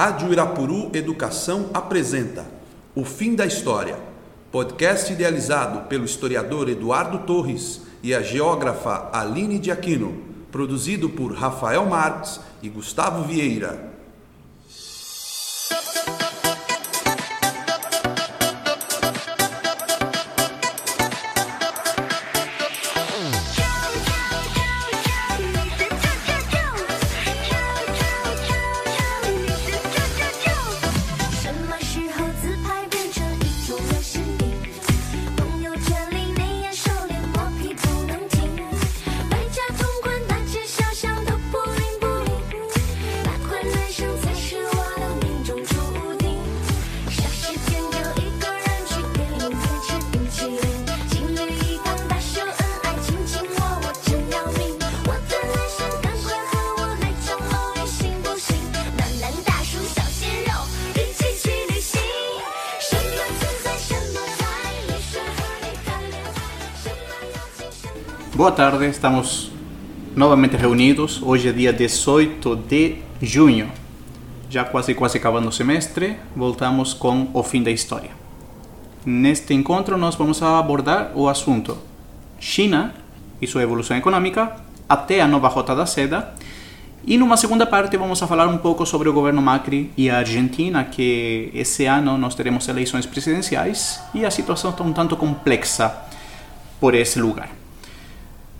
Rádio Irapuru Educação apresenta O Fim da História, podcast idealizado pelo historiador Eduardo Torres e a geógrafa Aline de Aquino, produzido por Rafael Marques e Gustavo Vieira. Boa tarde, estamos novamente reunidos. Hoje é dia 18 de junho. Já quase quase acabando o semestre, voltamos com o fim da história. Neste encontro nós vamos abordar o assunto China e sua evolução econômica até a nova rota da seda. E numa segunda parte vamos a falar um pouco sobre o governo Macri e a Argentina, que esse ano nós teremos eleições presidenciais e a situação está um tanto complexa por esse lugar.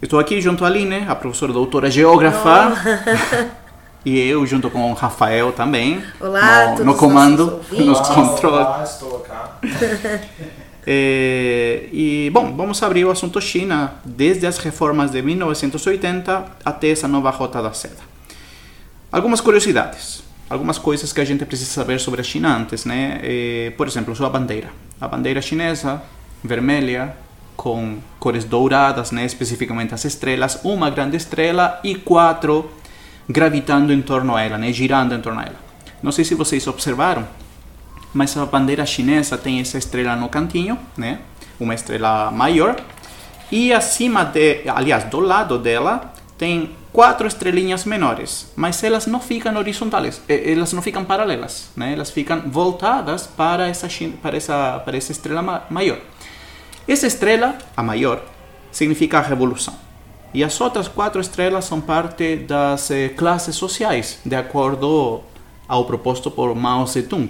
Estou aqui junto à Aline, a professora doutora geógrafa. e eu junto com o Rafael também. Olá, no, no comando, nos controles. Olá, estou cá. É, e, bom, vamos abrir o assunto China desde as reformas de 1980 até essa nova rota da seda. Algumas curiosidades, algumas coisas que a gente precisa saber sobre a China antes, né? É, por exemplo, sua bandeira. A bandeira chinesa, vermelha, com cores douradas, né? especificamente as estrelas, uma grande estrela e quatro gravitando em torno a ela, né? girando em torno a ela. Não sei se vocês observaram, mas a bandeira chinesa tem essa estrela no cantinho, né? uma estrela maior, e acima de, aliás, do lado dela tem quatro estrelinhas menores, mas elas não ficam horizontais, elas não ficam paralelas, né? elas ficam voltadas para essa, para essa, para essa estrela maior. Essa estrela, a maior, significa revolução. E as outras quatro estrelas são parte das eh, classes sociais, de acordo ao proposto por Mao Zedong.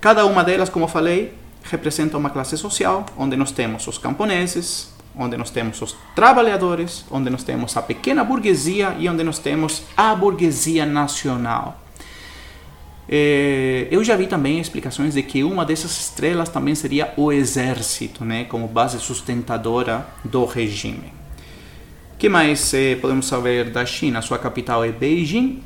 Cada uma delas, como falei, representa uma classe social, onde nós temos os camponeses, onde nós temos os trabalhadores, onde nós temos a pequena burguesia e onde nós temos a burguesia nacional. É, eu já vi também explicações de que uma dessas estrelas também seria o exército, né, como base sustentadora do regime. O que mais eh, podemos saber da China? Sua capital é Beijing.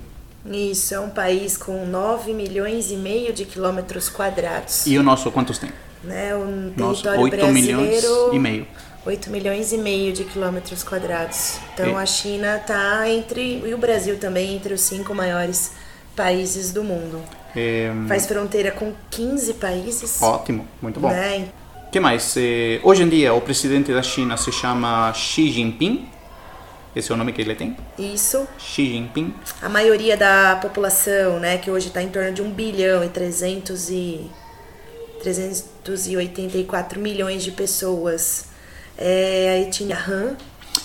Isso, é um país com 9 milhões e meio de quilômetros quadrados. E o nosso quantos tem? Né, o Nosso, território 8 brasileiro... milhões e meio. 8 milhões e meio de quilômetros quadrados. Então E- a China está entre, e o Brasil também, entre os cinco maiores países do mundo. É, Faz fronteira com 15 países. ótimo, muito bom. Né? Que mais? Eh, hoje em dia, o presidente da China se chama Xi Jinping. Esse é o nome que ele tem? Isso. Xi Jinping. A maioria da população, né, que hoje está em torno de 1 bilhão e 300 e 384 milhões de pessoas, é a etnia Han.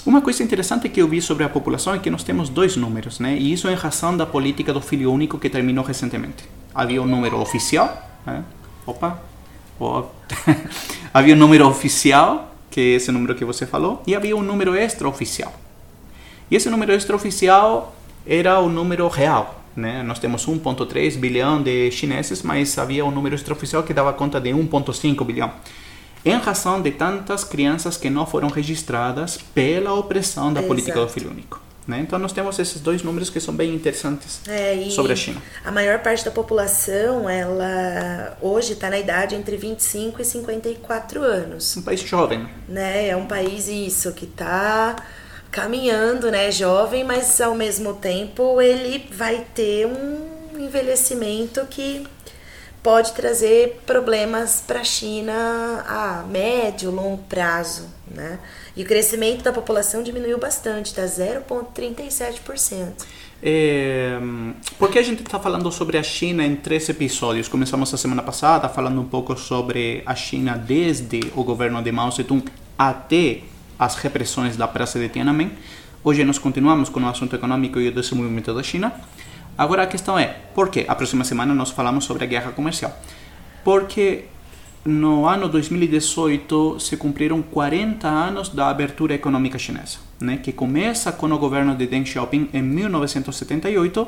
Uma coisa interessante que eu vi sobre a população é que nós temos dois números, né? E isso em razão da política do filho único que terminou recentemente. Havia um número oficial, né? Opa, havia um número oficial, que é esse número que você falou, e havia um número extraoficial. E esse número extraoficial era o número real, né? Nós temos 1.3 bilhão de chineses, mas havia um número extraoficial que dava conta de 1.5 bilhão em razão de tantas crianças que não foram registradas pela opressão da política do Exato. filho único. Né? Então nós temos esses dois números que são bem interessantes É, sobre a China. A maior parte da população, ela hoje está na idade entre 25 e 54 anos. Um país jovem. né? É um país isso que está caminhando, né, jovem, mas ao mesmo tempo ele vai ter um envelhecimento que pode trazer problemas para a China a médio, longo prazo, né? E o crescimento da população diminuiu bastante, está 0,37%. É, por que a gente está falando sobre a China em três episódios? Começamos a semana passada falando um pouco sobre a China desde o governo de Mao Zedong até as repressões da Praça de Tiananmen. Hoje nós continuamos com o assunto econômico e o desenvolvimento da China. Agora a questão é, por quê? A próxima semana nós falamos sobre a guerra comercial. Porque no ano 2018 se cumpriram 40 anos da abertura econômica chinesa, né, que começa com o governo de Deng Xiaoping em 1978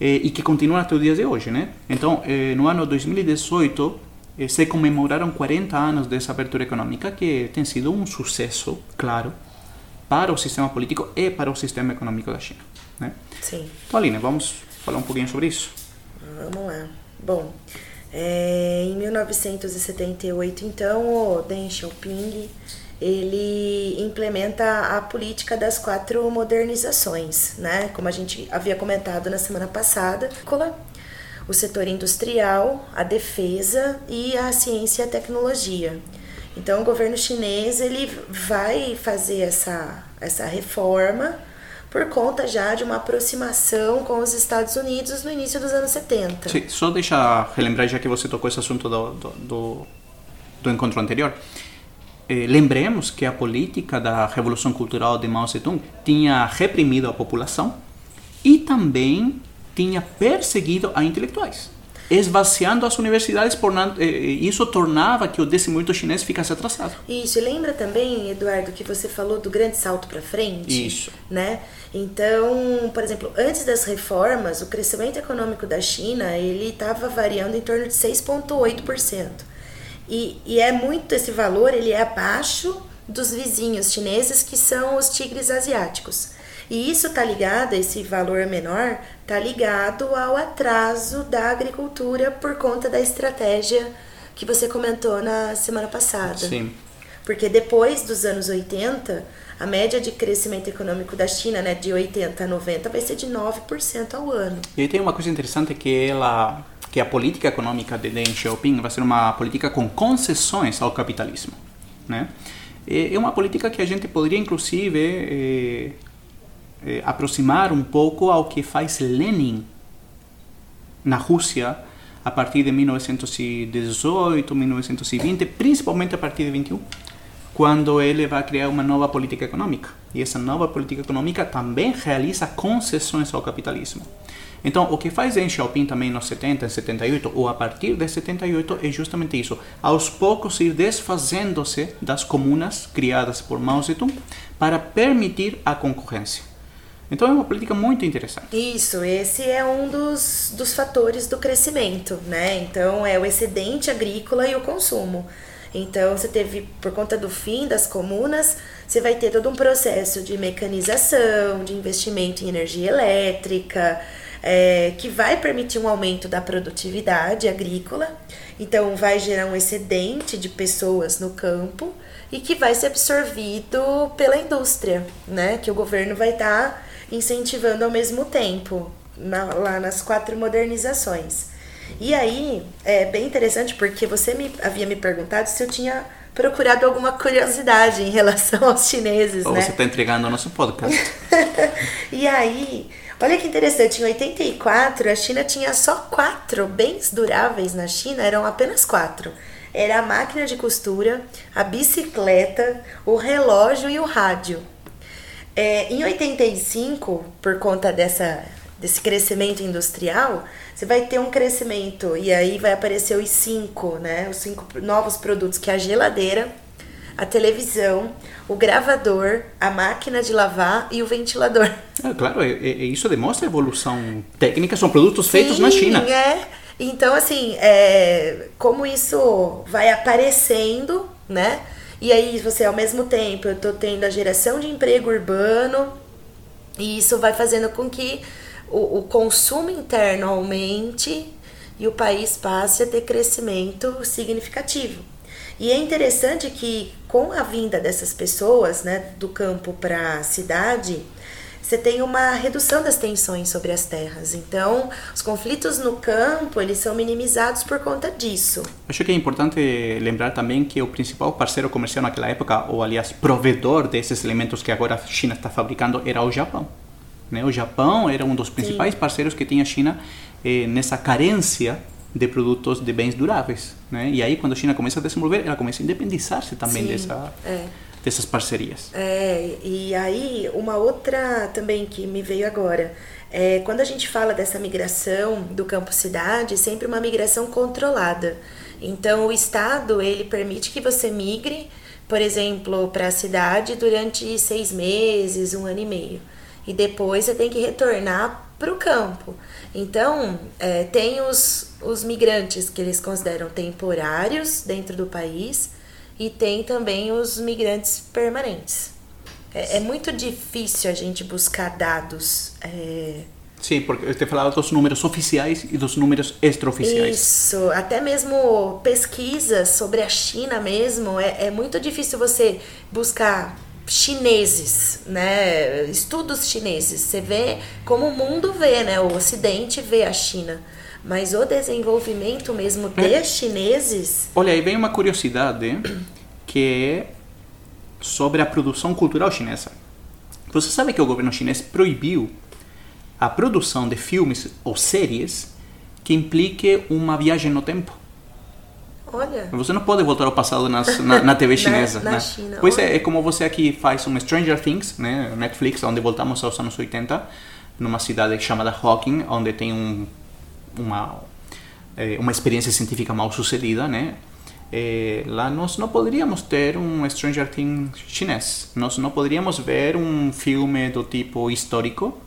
eh, e que continua até o dia de hoje. Né? Então, eh, no ano 2018 eh, se comemoraram 40 anos dessa abertura econômica, que tem sido um sucesso, claro, para o sistema político e para o sistema econômico da China. Né? Sim. Então, Aline, vamos falar um pouquinho sobre isso? Vamos lá. Bom, é, em 1978, então, o Deng Xiaoping ele implementa a política das quatro modernizações, né? Como a gente havia comentado na semana passada, o setor industrial, a defesa e a ciência e a tecnologia. Então, o governo chinês ele vai fazer essa, essa reforma por conta já de uma aproximação com os Estados Unidos no início dos anos 70. Sim, só deixa relembrar, já que você tocou esse assunto do, do, do, encontro anterior. Eh, lembremos que a política da Revolução Cultural de Mao Zedong tinha reprimido a população e também tinha perseguido a intelectuais esvaziando as universidades, por isso tornava que o desenvolvimento chinês ficasse atrasado. Isso, e lembra também, Eduardo, que você falou do grande salto para frente? Isso. Né? Então, por exemplo, antes das reformas, o crescimento econômico da China, ele estava variando em torno de 6,8%. E, e é muito, esse valor, ele é abaixo dos vizinhos chineses, que são os tigres asiáticos. E isso está ligado, esse valor menor, está ligado ao atraso da agricultura por conta da estratégia que você comentou na semana passada. Sim. Porque depois dos anos 80, a média de crescimento econômico da China, né, de 80 a 90, vai ser de 9% ao ano. E aí tem uma coisa interessante que ela que a política econômica de Deng Xiaoping vai ser uma política com concessões ao capitalismo, né? É uma política que a gente poderia inclusive eh, eh, aproximar um pouco ao que faz Lenin na Rússia a partir de 1918, 1920, principalmente a partir de 21, quando ele vai criar uma nova política econômica. E essa nova política econômica também realiza concessões ao capitalismo. Então, o que faz Deng Xiaoping também nos 70, 78, ou a partir de 78, é justamente isso. Aos poucos ir desfazendo-se das comunas criadas por Mao Zedong para permitir a concorrência. Então é uma política muito interessante. Isso, esse é um dos, dos fatores do crescimento, né? Então é o excedente agrícola e o consumo. Então você teve, por conta do fim das comunas, você vai ter todo um processo de mecanização, de investimento em energia elétrica, é, que vai permitir um aumento da produtividade agrícola. Então vai gerar um excedente de pessoas no campo e que vai ser absorvido pela indústria, né? Que o governo vai estar tá incentivando ao mesmo tempo, na, lá nas quatro modernizações. E aí, é bem interessante porque você me havia me perguntado se eu tinha procurado alguma curiosidade em relação aos chineses, Ou né? Você está entregando o nosso podcast. e aí, olha que interessante, em 84 a China tinha só quatro bens duráveis na China, eram apenas quatro. Era a máquina de costura, a bicicleta, o relógio e o rádio. É, em 85, por conta dessa, desse crescimento industrial, você vai ter um crescimento e aí vai aparecer os cinco, né? Os cinco novos produtos que é a geladeira, a televisão, o gravador, a máquina de lavar e o ventilador. É, claro, é, é, isso demonstra evolução técnica, são produtos Sim, feitos na China. É. Então, assim, é, como isso vai aparecendo, né? E aí você ao mesmo tempo eu tô tendo a geração de emprego urbano e isso vai fazendo com que o, o consumo interno aumente e o país passe a ter crescimento significativo. E é interessante que com a vinda dessas pessoas, né, do campo para a cidade, você tem uma redução das tensões sobre as terras. Então, os conflitos no campo, eles são minimizados por conta disso. Acho que é importante lembrar também que o principal parceiro comercial naquela época, ou aliás, provedor desses elementos que agora a China está fabricando, era o Japão. Né? O Japão era um dos principais Sim. parceiros que tinha a China eh, nessa carência de produtos de bens duráveis. Né? E aí, quando a China começa a desenvolver, ela começa a independizar-se também Sim, dessa... É dessas parcerias. É, e aí uma outra também que me veio agora. É, quando a gente fala dessa migração do campo cidade, sempre uma migração controlada. Então o Estado ele permite que você migre, por exemplo, para a cidade durante seis meses, um ano e meio, e depois você tem que retornar para o campo. Então é, tem os, os migrantes que eles consideram temporários dentro do país e tem também os migrantes permanentes. É, é muito difícil a gente buscar dados. É... Sim, porque você falava dos números oficiais e dos números extraoficiais. Isso, até mesmo pesquisas sobre a China mesmo, é, é muito difícil você buscar chineses, né? Estudos chineses. Você vê como o mundo vê, né? O Ocidente vê a China. Mas o desenvolvimento mesmo de é. chineses. Olha, aí vem uma curiosidade que é sobre a produção cultural chinesa. Você sabe que o governo chinês proibiu a produção de filmes ou séries que implique uma viagem no tempo. Olha. Você não pode voltar ao passado nas, na, na, TV chinesa. na, na né? China. Pois é, é como você aqui faz um Stranger Things, né, Netflix, onde voltamos aos anos 80, numa cidade chamada Hawking, onde tem um uma eh, uma experiência científica mal sucedida, né? Eh, lá nós não poderíamos ter um Stranger Things chinês. Nós não poderíamos ver um filme do tipo histórico.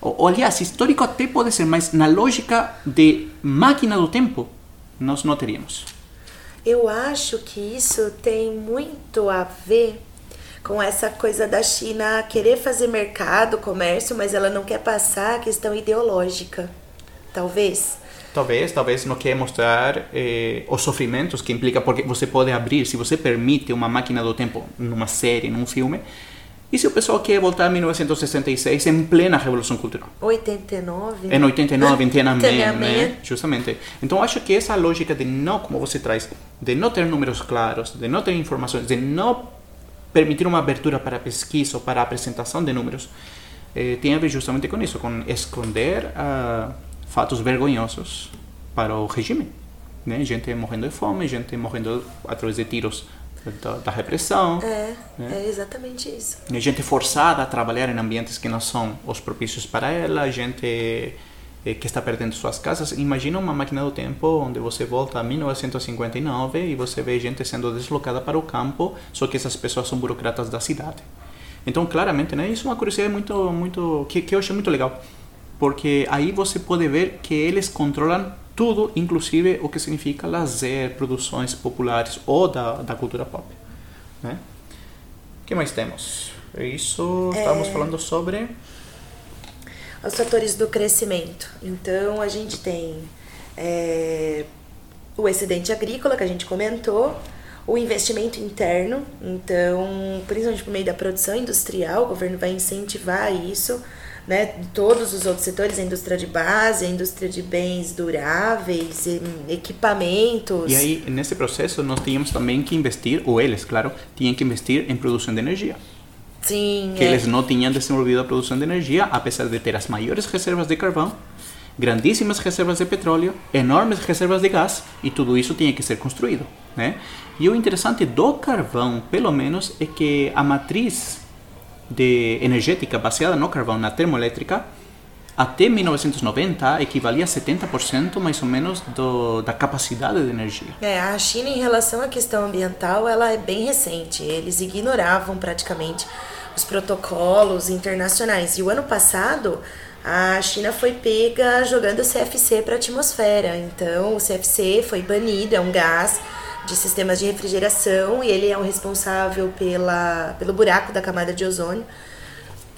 Ou, aliás, histórico até pode ser, mas na lógica de máquina do tempo, nós não teríamos. Eu acho que isso tem muito a ver com essa coisa da China querer fazer mercado, comércio, mas ela não quer passar a questão ideológica talvez? Talvez, talvez não quer mostrar eh, os sofrimentos que implica, porque você pode abrir, se você permite uma máquina do tempo numa série, num filme, e se o pessoal quer voltar a 1966 em plena Revolução Cultural? 89? Em 89, em Tiananmen, né? Justamente. Então acho que essa lógica de não, como você traz, de não ter números claros, de não ter informações, de não permitir uma abertura para pesquisa ou para apresentação de números, eh, tem a ver justamente com isso, com esconder a fatos vergonhosos para o regime. Né? Gente morrendo de fome, gente morrendo através de tiros da, da repressão. É, né? é exatamente isso. Gente forçada a trabalhar em ambientes que não são os propícios para ela, gente eh, que está perdendo suas casas. Imagina uma máquina do tempo onde você volta a 1959 e você vê gente sendo deslocada para o campo, só que essas pessoas são burocratas da cidade. Então, claramente, né, isso é uma curiosidade muito, muito que, que eu achei muito legal porque aí você pode ver que eles controlam tudo, inclusive o que significa lazer, produções populares ou da, da cultura pop. Né? O que mais temos? É isso, é... estávamos falando sobre... Os fatores do crescimento. Então, a gente tem é, o excedente agrícola, que a gente comentou, o investimento interno, então, principalmente por meio da produção industrial, o governo vai incentivar isso, né, todos os outros setores, a indústria de base, a indústria de bens duráveis, equipamentos. E aí, nesse processo, nós tínhamos também que investir, ou eles, claro, tinham que investir em produção de energia. Sim. Que é. eles não tinham desenvolvido a produção de energia, apesar de ter as maiores reservas de carvão, grandíssimas reservas de petróleo, enormes reservas de gás, e tudo isso tinha que ser construído. Né? E o interessante do carvão, pelo menos, é que a matriz de energética baseada no carvão na termoelétrica, até 1990 equivalia a 70% mais ou menos do, da capacidade de energia. É, a China em relação à questão ambiental, ela é bem recente. Eles ignoravam praticamente os protocolos internacionais. E o ano passado, a China foi pega jogando CFC para a atmosfera. Então, o CFC foi banido, é um gás de sistemas de refrigeração e ele é o responsável pela, pelo buraco da camada de ozônio.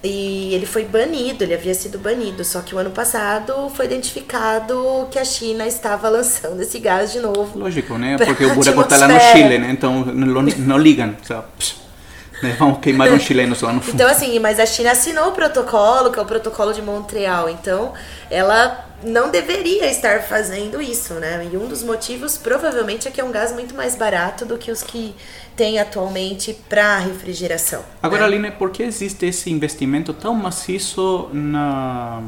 E ele foi banido, ele havia sido banido, só que o ano passado foi identificado que a China estava lançando esse gás de novo. Lógico, né? Porque o buraco está lá no Chile, né? Então não, não ligam. Né? Vamos queimar um chileno lá no fundo. Então, assim, mas a China assinou o protocolo, que é o protocolo de Montreal. Então, ela não deveria estar fazendo isso, né? E um dos motivos, provavelmente, é que é um gás muito mais barato do que os que tem atualmente para refrigeração. Agora, né? Aline, por que existe esse investimento tão maciço na,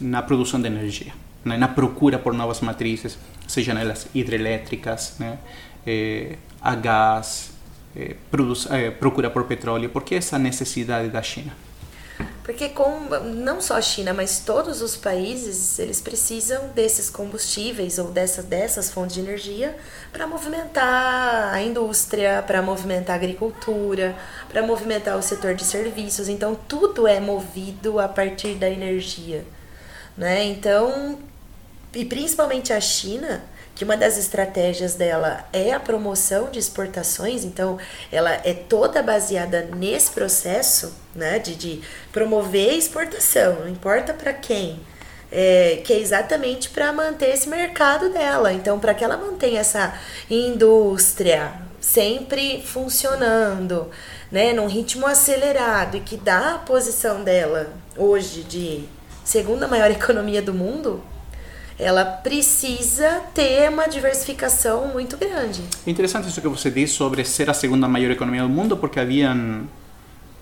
na produção de energia? Né? Na procura por novas matrizes, sejam elas hidrelétricas, né? Eh, a gás, eh, produz, eh, procura por petróleo. Por que essa necessidade da China? Porque com, não só a China, mas todos os países, eles precisam desses combustíveis ou dessa, dessas fontes de energia para movimentar a indústria, para movimentar a agricultura, para movimentar o setor de serviços. Então, tudo é movido a partir da energia. Né? Então, e principalmente a China, que uma das estratégias dela é a promoção de exportações, então ela é toda baseada nesse processo né, de, de promover exportação, não importa para quem, é, que é exatamente para manter esse mercado dela. Então, para que ela mantenha essa indústria sempre funcionando, né, num ritmo acelerado e que dá a posição dela hoje de segunda maior economia do mundo, ela precisa ter uma diversificação muito grande. Interessante isso que você diz sobre ser a segunda maior economia do mundo, porque haviam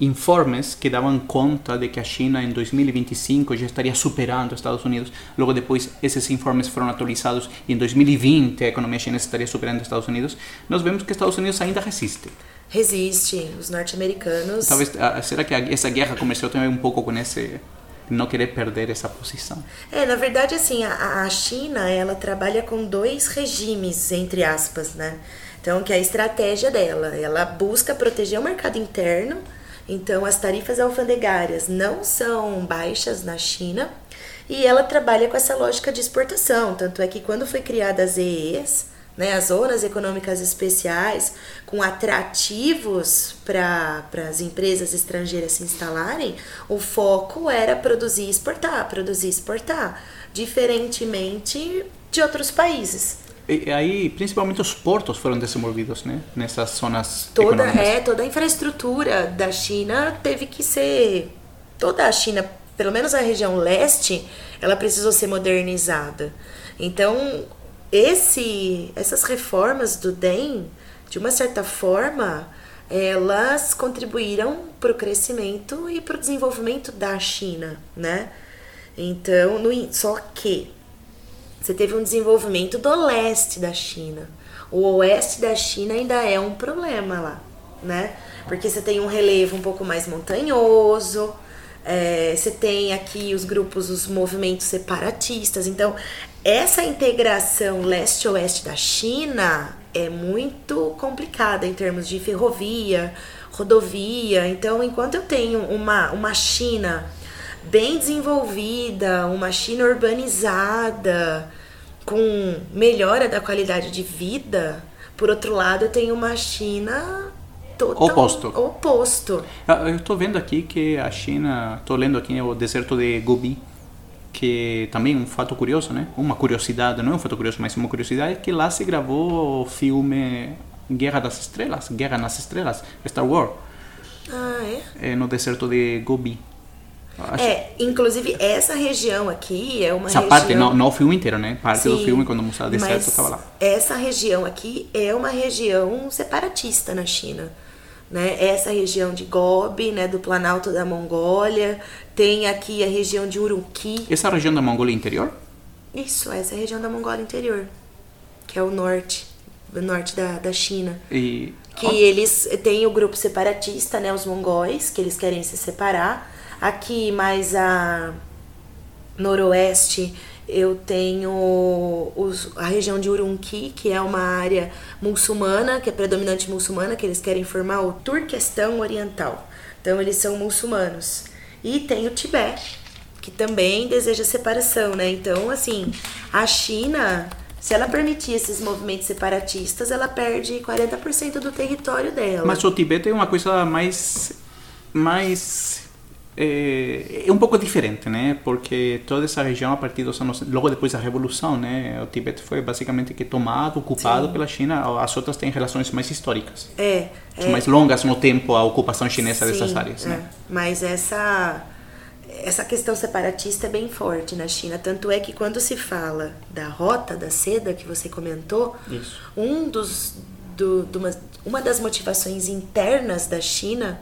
informes que davam conta de que a China em 2025 já estaria superando os Estados Unidos. Logo depois, esses informes foram atualizados e em 2020 a economia chinesa estaria superando os Estados Unidos. Nós vemos que os Estados Unidos ainda resiste. Resiste. Os norte-americanos. Talvez, será que essa guerra comercial tem um pouco com esse não querer perder essa posição. É, na verdade, assim, a, a China, ela trabalha com dois regimes, entre aspas, né? Então, que é a estratégia dela. Ela busca proteger o mercado interno, então as tarifas alfandegárias não são baixas na China, e ela trabalha com essa lógica de exportação. Tanto é que quando foi criada as EEs, né, as zonas econômicas especiais, com atrativos para as empresas estrangeiras se instalarem, o foco era produzir e exportar, produzir e exportar, diferentemente de outros países. E aí, principalmente os portos foram desenvolvidos, né? Nessas zonas toda econômicas. é toda a infraestrutura da China teve que ser toda a China, pelo menos a região leste, ela precisou ser modernizada. Então, esse, essas reformas do DEM, de uma certa forma, elas contribuíram para o crescimento e para o desenvolvimento da China, né? Então, no, só que você teve um desenvolvimento do leste da China. O oeste da China ainda é um problema lá, né? Porque você tem um relevo um pouco mais montanhoso, é, você tem aqui os grupos, os movimentos separatistas. Então, essa integração leste-oeste da China é muito complicada em termos de ferrovia, rodovia. Então, enquanto eu tenho uma, uma China bem desenvolvida, uma China urbanizada, com melhora da qualidade de vida, por outro lado, eu tenho uma China total Oposto. oposto. Eu estou vendo aqui que a China, estou lendo aqui o deserto de Gobi, que também um fato curioso, né? Uma curiosidade, não é um fato curioso, mas uma curiosidade, que lá se gravou o filme Guerra das Estrelas, Guerra nas Estrelas, Star Wars. Ah, é? É no deserto de Gobi. Acho- É, inclusive essa região aqui é uma Essa região... parte, não, não o filme inteiro, né? Parte do Sim, filme, quando mostrava o deserto, estava lá. Essa região aqui é uma região separatista na China. Né? Essa região de Gobi, né, do Planalto da Mongólia, tem aqui a região de Urumqi. Essa região da Mongólia interior? Isso, essa é a região da Mongólia interior, que é o norte, o norte da, da China. E... Que eles têm o grupo separatista, né, os mongóis, que eles querem se separar. Aqui mais a noroeste eu tenho os, a região de Urumqi, que é uma área muçulmana, que é predominante muçulmana, que eles querem formar o Turquestão Oriental. Então eles são muçulmanos. E tem o Tibete, que também deseja separação, né? Então, assim, a China, se ela permitir esses movimentos separatistas, ela perde 40% do território dela. Mas o Tibete é uma coisa mais... mais é, é um pouco diferente, né? Porque toda essa região, a partir dos anos, logo depois da revolução, né? O Tibete foi basicamente que tomado, ocupado Sim. pela China. As outras têm relações mais históricas, É, é mais longas no tempo a ocupação chinesa dessas Sim, áreas, é. né? Mas essa essa questão separatista é bem forte na China, tanto é que quando se fala da rota da seda que você comentou, Isso. um dos do, de uma, uma das motivações internas da China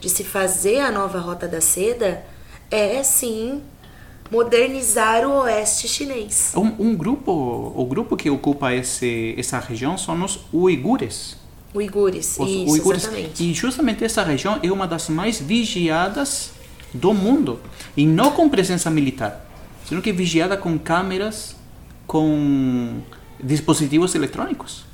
de se fazer a nova rota da seda é sim modernizar o oeste chinês. Um, um grupo, o grupo que ocupa esse, essa região são os uigures. Uigures, Os isso, uigures. exatamente. E justamente essa região é uma das mais vigiadas do mundo. E não com presença militar, sino que vigiada com câmeras, com dispositivos eletrônicos.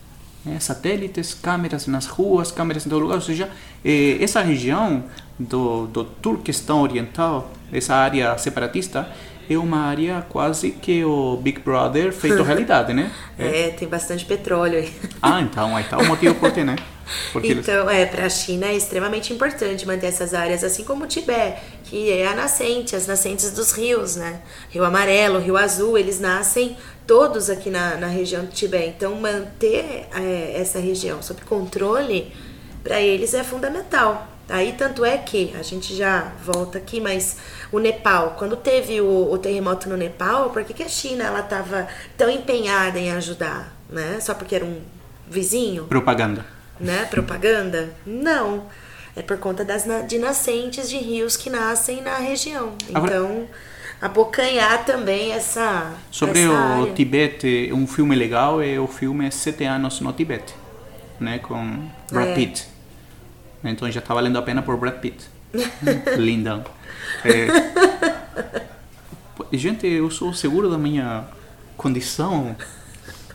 Né? Satélites, câmeras nas ruas, câmeras em todo lugar. Ou seja, eh, essa região do, do Turquestão Oriental, essa área separatista, é uma área quase que o Big Brother feito realidade, né? É, tem bastante petróleo aí. Ah, então aí está o motivo por quê, né? Porque eles- Então, é, para a China é extremamente importante manter essas áreas, assim como o Tibete, que é a nascente, as nascentes dos rios, né? Rio Amarelo, Rio Azul, eles nascem todos aqui na, na região do Tibete. Então, manter é, essa região sob controle, para eles é fundamental. Aí, tanto é que, a gente já volta aqui, mas o Nepal, quando teve o, o terremoto no Nepal, por que, que a China ela estava tão empenhada em ajudar? Né? Só porque era um vizinho? propaganda. Né, propaganda? Não. É por conta das de nascentes de rios que nascem na região. Então, abocanhar também essa Sobre essa o área. Tibete, um filme legal é o filme Sete Anos no Tibete, né, com Brad É. Pitt. Então já está valendo a pena por Brad Pitt. Lindão. É, gente, eu sou seguro da minha condição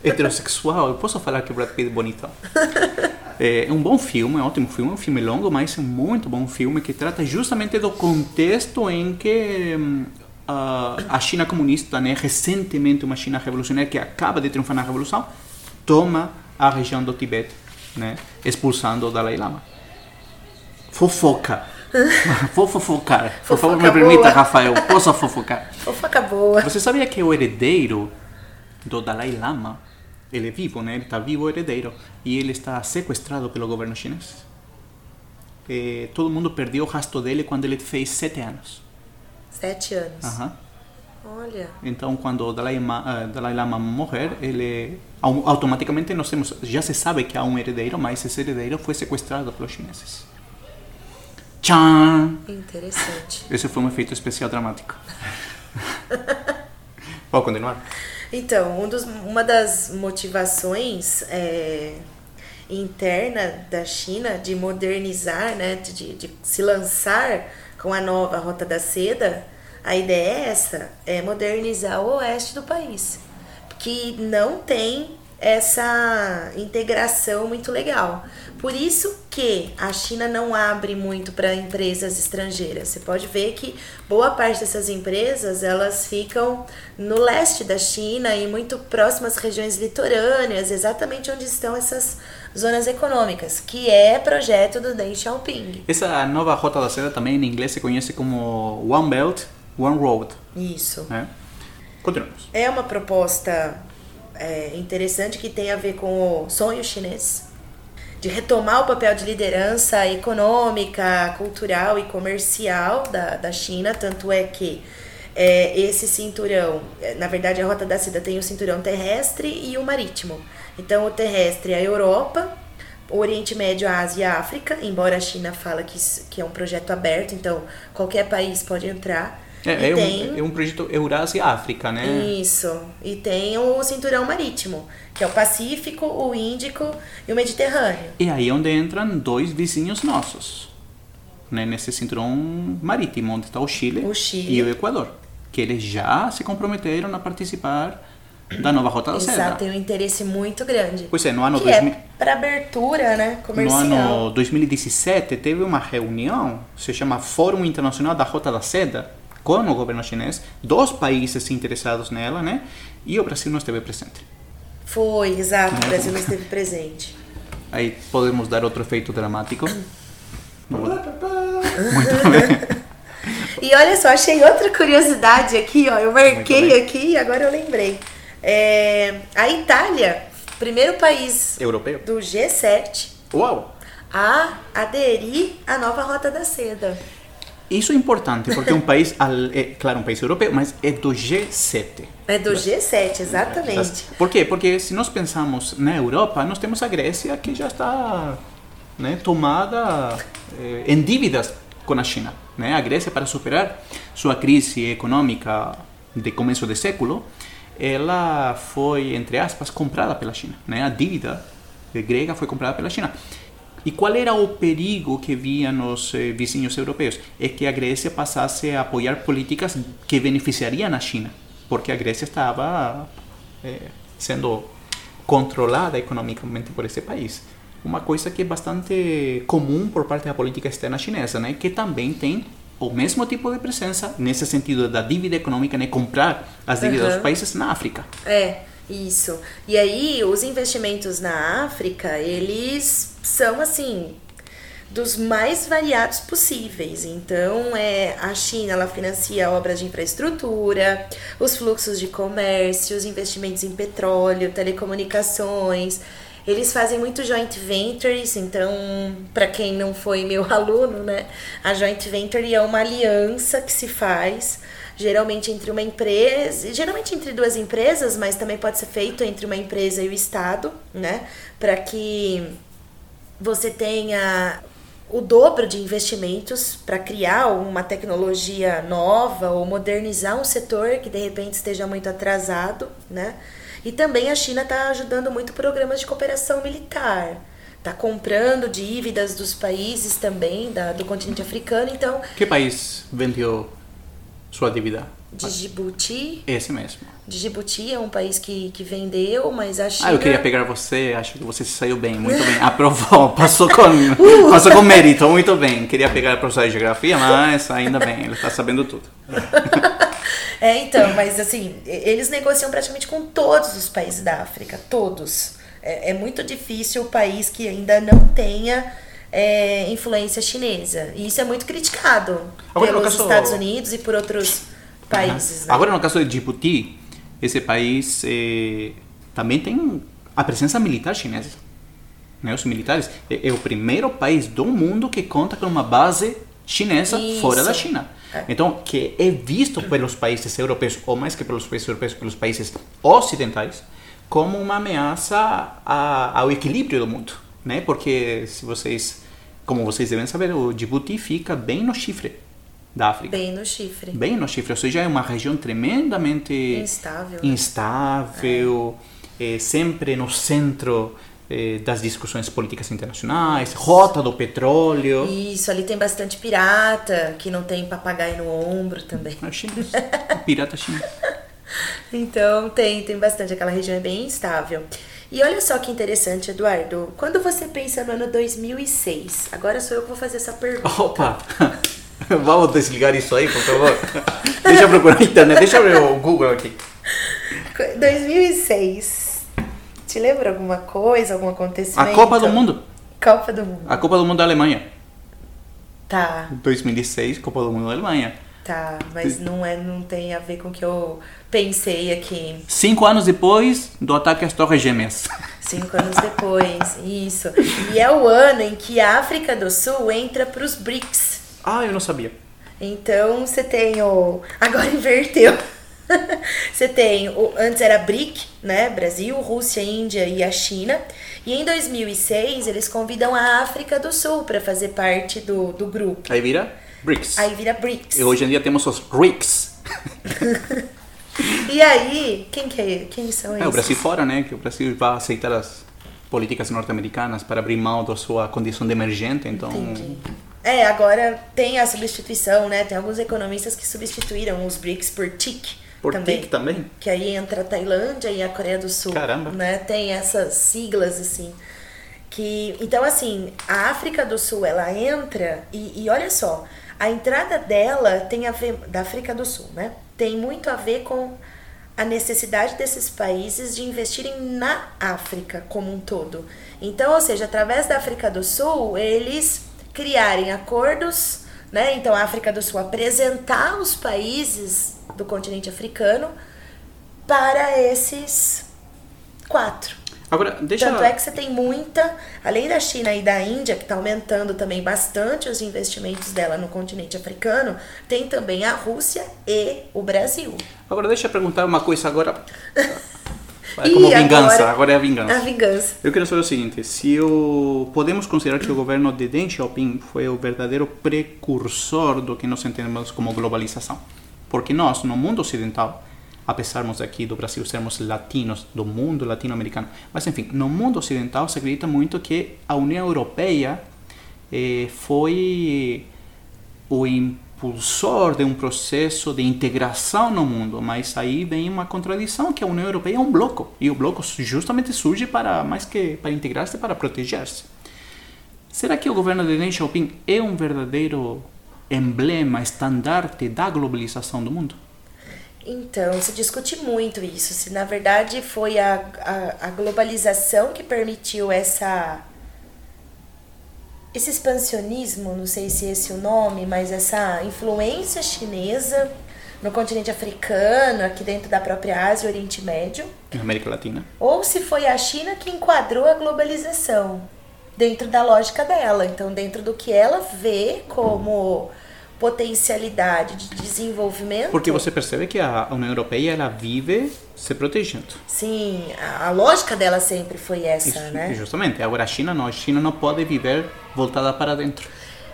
heterossexual. Eu posso falar que o Brad Pitt é bonitão. É um bom filme, é um ótimo filme, é um filme longo, mas é um muito bom filme que trata justamente do contexto em que hum, a, a China comunista, né, recentemente uma China revolucionária que acaba de triunfar na revolução, toma a região do Tibete, né, expulsando o Dalai Lama. Fofoca. Vou fofocar. Por favor, me permita, boa. Rafael, posso fofocar? Fofoca boa. Você sabia que o herdeiro do Dalai Lama, ele é vivo, né? Ele está vivo, herdeiro, e ele está sequestrado pelo governo chinês. Eh, todo mundo perdeu o rastro dele quando ele fez sete anos. Sete anos. Aham. Olha. Então, quando o Dalai, Ma- ah, Dalai Lama morrer, ele au- automaticamente nós temos, já se sabe que há um herdeiro, mas esse herdeiro foi sequestrado pelos chineses. Tchan! Interessante. Esse foi um efeito especial dramático. Pode continuar? Então, um dos, uma das motivações é, interna da China de modernizar, né, de, de se lançar com a nova Rota da Seda, a ideia é essa, é modernizar o oeste do país, que não tem essa integração muito legal. Por isso que a China não abre muito para empresas estrangeiras. Você pode ver que boa parte dessas empresas elas ficam no leste da China e muito próximas às regiões litorâneas, exatamente onde estão essas zonas econômicas, que é projeto do Deng Xiaoping. Essa nova rota da seda também em inglês se conhece como One Belt, One Road. Isso. Né? Continuamos. É uma proposta é, interessante que tem a ver com o sonho chinês de retomar o papel de liderança econômica, cultural e comercial da, da China. Tanto é que é, esse cinturão, é, na verdade, a Rota da Seda tem o cinturão terrestre e o marítimo. Então, o terrestre é a Europa, o Oriente Médio, a Ásia e a África, embora a China fala que, que é um projeto aberto, então qualquer país pode entrar. É, é tem- um, é um projeto Eurásia-África, né? isso. E tem o cinturão marítimo, que é o Pacífico, o Índico e o Mediterrâneo. E aí é onde entram dois vizinhos nossos, né? nesse cinturão marítimo, onde está o Chile, O Chile. e o Equador, que eles já se comprometeram a participar da nova rota da seda. Exato, tem um interesse muito grande. Pois é, no ano que 2000 é para abertura, né, No comercial. ano 2017 teve uma reunião, se chama Fórum Internacional da Rota da Seda, com o governo chinês, dos países interessados nela, né? E o Brasil não esteve presente. Foi, exato, Né? o Brasil não esteve presente. Aí podemos dar outro efeito dramático. Muito bem. E olha só, achei outra curiosidade aqui, ó. Eu marquei aqui e agora eu lembrei. É, a Itália, primeiro país Europeu. do G7 Uau! a aderir à nova Rota da Seda. Isso é importante, porque é um país, é, claro, um país europeu, mas é do G7. É do G7, exatamente. Por quê? Porque se nós pensamos na Europa, nós temos a Grécia que já está né, tomada eh, em dívidas com a China. Né? A Grécia, para superar sua crise econômica de começo de século, ela foi, entre aspas, comprada pela China. Né? A dívida grega foi comprada pela China. E qual era o perigo que viam nos eh, vizinhos europeus? É que a Grécia passasse a apoiar políticas que beneficiariam a China, porque a Grécia estava eh, sendo controlada economicamente por esse país. Uma coisa que é bastante comum por parte da política externa chinesa, né? que também tem o mesmo tipo de presença nesse sentido da dívida econômica, né? comprar as dívidas Aham. dos países na África. É, isso. E aí, os investimentos na África, eles são assim dos mais variados possíveis. Então, é, a China ela financia obras de infraestrutura, os fluxos de comércio, os investimentos em petróleo, telecomunicações. Eles fazem muito joint ventures, então, para quem não foi meu aluno, né, a joint venture é uma aliança que se faz geralmente entre uma empresa, geralmente entre duas empresas, mas também pode ser feito entre uma empresa e o Estado, né, para que você tenha o dobro de investimentos para criar uma tecnologia nova ou modernizar um setor que de repente esteja muito atrasado, né? E também a China está ajudando muito programas de cooperação militar. Está comprando dívidas dos países também, da, do continente africano. Então, Que país vendeu sua dívida? de Djibouti, Esse mesmo. Djibouti é um país que, que vendeu, mas a China... Ah, eu queria pegar você, acho que você se saiu bem, muito bem. Aprovou, passou com, passou com mérito, muito bem. Queria pegar a professora de geografia, mas ainda bem, ele está sabendo tudo. É, então, mas assim, eles negociam praticamente com todos os países da África, todos. É, é muito difícil o país que ainda não tenha é, influência chinesa. E isso é muito criticado Agora, pelos caso- Estados Unidos e por outros países. né? Agora, no caso de Djibouti, esse país eh, também tem a presença militar chinesa. Né? Os militares é, é o primeiro país do mundo que conta com uma base chinesa Isso. fora da China. É. Então, que é visto pelos países europeus, ou mais que pelos países europeus, pelos países ocidentais, como uma ameaça a- ao equilíbrio do mundo, né? Porque se vocês, como vocês devem saber, o Djibouti fica bem no chifre da África Bem no chifre. bem no chifre, ou seja, é uma região tremendamente Instável, né? instável, é, sempre no centro eh, das discussões políticas internacionais, rota do petróleo. Isso, ali tem bastante pirata, que não tem papagaio no ombro também. Ah, chinês, pirata chinês. Então tem, tem bastante, aquela região é bem instável. E olha só que interessante, Eduardo. Quando você pensa no ano 2006, agora sou eu que vou fazer essa pergunta. Opa! Vamos desligar isso aí, por favor. Deixa eu procurar na internet, deixa eu abrir o Google aqui. 2006. Te lembra alguma coisa, algum A acontecimento? Copa do Mundo. Copa do Mundo. A Copa do Mundo da Alemanha. Tá, 2006, Copa do Mundo da Alemanha. Tá, mas não é, não tem a ver com o que eu pensei aqui. Cinco anos depois do ataque às Torres Gêmeas. Cinco anos depois, isso. E é o ano em que a África do Sul entra para os BRICS. Ah, eu não sabia. Então você tem o. Agora inverteu. Você tem o antes era BRIC, né? Brasil, Rússia, Índia e a China. E em 2006 eles convidam a África do Sul para fazer parte do, do grupo. Aí vira BRICS. Aí vira BRICS. E hoje em dia temos os RICS. E aí, quem que é? Quem são eles? É, o Brasil fora, né? Que o Brasil vai aceitar as políticas norte-americanas para abrir mão da sua condição de emergente, então... Entendi. É, agora tem a substituição, né? Tem alguns economistas que substituíram os BRICS por TIC. Por também. TIC também? Que aí entra a Tailândia e a Coreia do Sul. Caramba. Né? Tem essas siglas, assim. Que, então, assim, a África do Sul, ela entra e, e olha só, a entrada dela tem a ver, da África do Sul, né? Tem muito a ver com a necessidade desses países de investirem na África como um todo. Então, ou seja, através da África do Sul, eles criarem acordos né? Então a África do Sul apresentar os países do continente africano para esses quatro. Agora, deixa... Tanto é que você tem muita, além da China e da Índia, que está aumentando também bastante os investimentos dela no continente africano, tem também a Rússia e o Brasil. Agora, deixa eu perguntar uma coisa agora. É como vingança, agora, agora, é a vingança. A vingança. Eu quero saber o seguinte: se o, podemos considerar que o governo de Deng Xiaoping foi o verdadeiro precursor do que nós entendemos como globalização? Porque nós, no mundo ocidental, apesar de aqui do Brasil sermos latinos, do mundo latino-americano. Mas, enfim, no mundo ocidental se acredita muito que a União Europeia eh, foi o impulsor de um processo de integração no mundo, mas aí vem uma contradição que a União Europeia é um bloco e o bloco justamente surge para mais que para integrar-se, para proteger-se. Será que o governo de Deng Xiaoping é um verdadeiro emblema, estandarte da globalização do mundo? Então, se discute muito isso, se na verdade foi a, a, a globalização que permitiu essa esse expansionismo, não sei se esse é o nome, mas essa influência chinesa no continente africano, aqui dentro da própria Ásia e Oriente Médio. América Latina. Ou se foi a China que enquadrou a globalização dentro da lógica dela, então dentro do que ela vê como potencialidade de desenvolvimento. Porque você percebe que a União Europeia ela vive se protegendo. Sim, a, a lógica dela sempre foi essa, Isso, né? Justamente. Agora a China não, a China não pode viver voltada para dentro.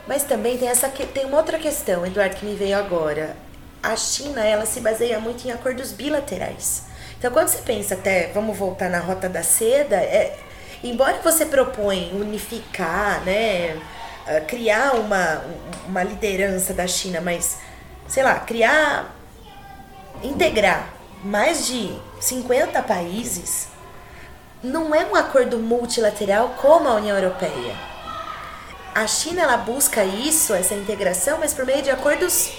Mas também tem essa tem uma outra questão, Eduardo, que me veio agora. A China, ela se baseia muito em acordos bilaterais. Então, quando você pensa até, vamos voltar na rota da seda, é, embora você propõe unificar, né, ah, criar uma, uma liderança da China, mas, sei lá, criar, integrar mais de 50 países não é um acordo multilateral como a União Europeia. A China ela busca isso, essa integração, mas por meio de acordos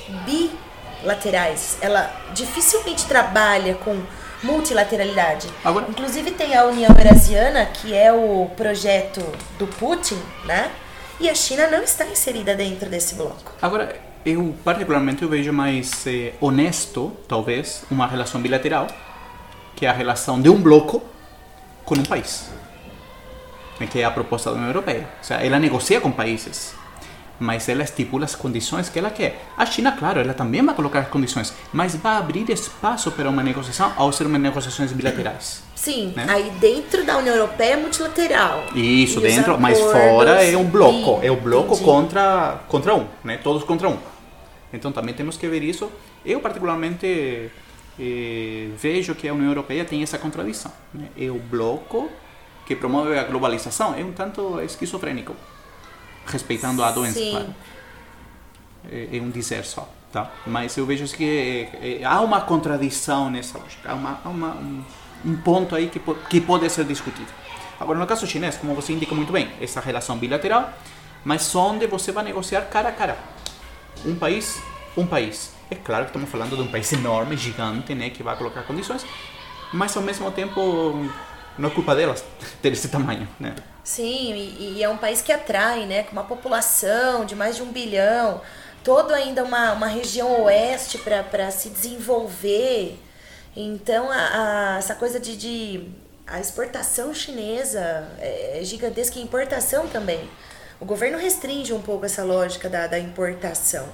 bilaterais. Ela dificilmente trabalha com multilateralidade. Agora... Inclusive tem a União Eurasiana, que é o projeto do Putin, né? E a China não está inserida dentro desse bloco. Agora, eu particularmente eu vejo mais eh, honesto, talvez, uma relação bilateral, que é a relação de um bloco com um país, que é a proposta da União Europeia. Ou seja, ela negocia com países mas ela estipula as condições que ela quer. A China, claro, ela também vai colocar as condições, mas vai abrir espaço para uma negociação ao ser uma negociações bilaterais. Sim, né? aí dentro da União Europeia é multilateral. Isso, dentro, mas fora é um bloco, é o bloco contra contra um, né? Todos contra um. Então também temos que ver isso. Eu particularmente eh, vejo que a União Europeia tem essa contradição. Né? É o bloco que promove a globalização, é um tanto esquizofrênico respeitando a doença, Sim. claro. É, é, um dizer só, tá? Mas eu vejo que é, é, há uma contradição nessa lógica, há, uma, há uma, um, um, ponto aí que, que pode ser discutido. Agora, no caso chinês, como você indica muito bem, essa relação bilateral, mas onde você vai negociar cara a cara. Um país, um país. É claro que estamos falando de um país enorme, gigante, né, que vai colocar condições, mas ao mesmo tempo não é culpa delas ter esse tamanho, né? Sim, e, e, é um país que atrai, né? Com uma população de mais de um bilhão, todo ainda uma, uma região oeste para se desenvolver. Então, a, a, essa coisa de, de, a exportação chinesa é, é gigantesca e importação também. O governo restringe um pouco essa lógica da, da importação.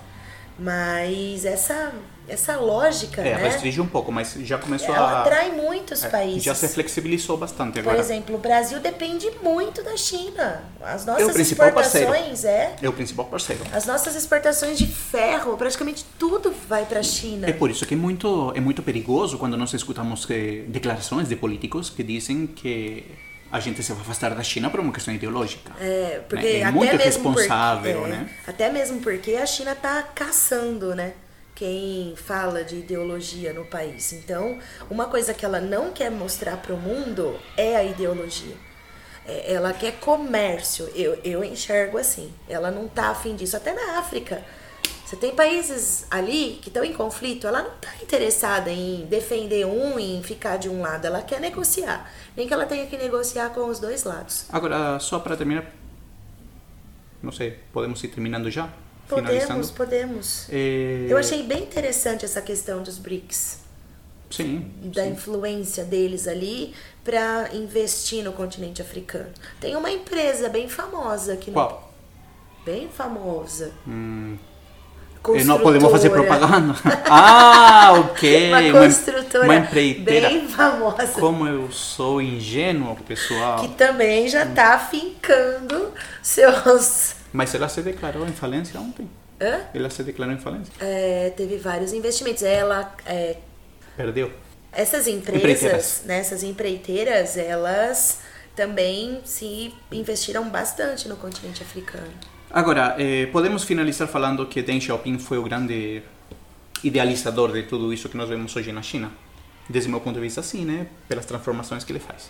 Mas essa essa lógica, é, né? restringe um pouco, mas já começou Ela a... atrai muitos é, países. Já se flexibilizou bastante agora. Por exemplo, o Brasil depende muito da China. As nossas é o principal exportações parceiro. é... É o principal parceiro. As nossas exportações de ferro, praticamente tudo vai para a China. É por isso que é muito, é muito perigoso quando nós escutamos que, declarações de políticos que dizem que a gente se vai afastar da China por uma questão ideológica. É, porque né? é até muito responsável, porque, é, né? Até mesmo porque a China está caçando, né? Quem fala de ideologia no país. Então, uma coisa que ela não quer mostrar para o mundo é a ideologia. É, ela quer comércio. Eu, eu enxergo assim. Ela não tá afim disso. Até na África. Você tem países ali que estão em conflito, ela não está interessada em defender um, em ficar de um lado, ela quer negociar. Nem que ela tenha que negociar com os dois lados. Agora, só para terminar, não sei, podemos ir terminando já? Podemos, podemos. Eh, Eu achei bem interessante essa questão dos BRICS, Sim, da sim. influência deles ali para investir no continente africano. Tem uma empresa bem famosa aqui no Qual? bem famosa. Eh, não podemos fazer propaganda. ah, ok. Uma construtora uma empreiteira. bem famosa. Como eu sou ingênuo, pessoal. Que também já tá fincando seus. Mas ela se declarou em falência ontem. Hã? Ela se declarou em falência. É, teve vários investimentos. Ela. é, Perdeu. essas empresas, Empreiteiras. né, essas empreiteiras, elas também se investiram bastante no continente africano. Agora, eh, podemos finalizar falando que Deng Xiaoping foi o grande idealizador de tudo isso que nós vemos hoje na China. Desde meu ponto de vista, sim, né? Pelas transformações que ele faz.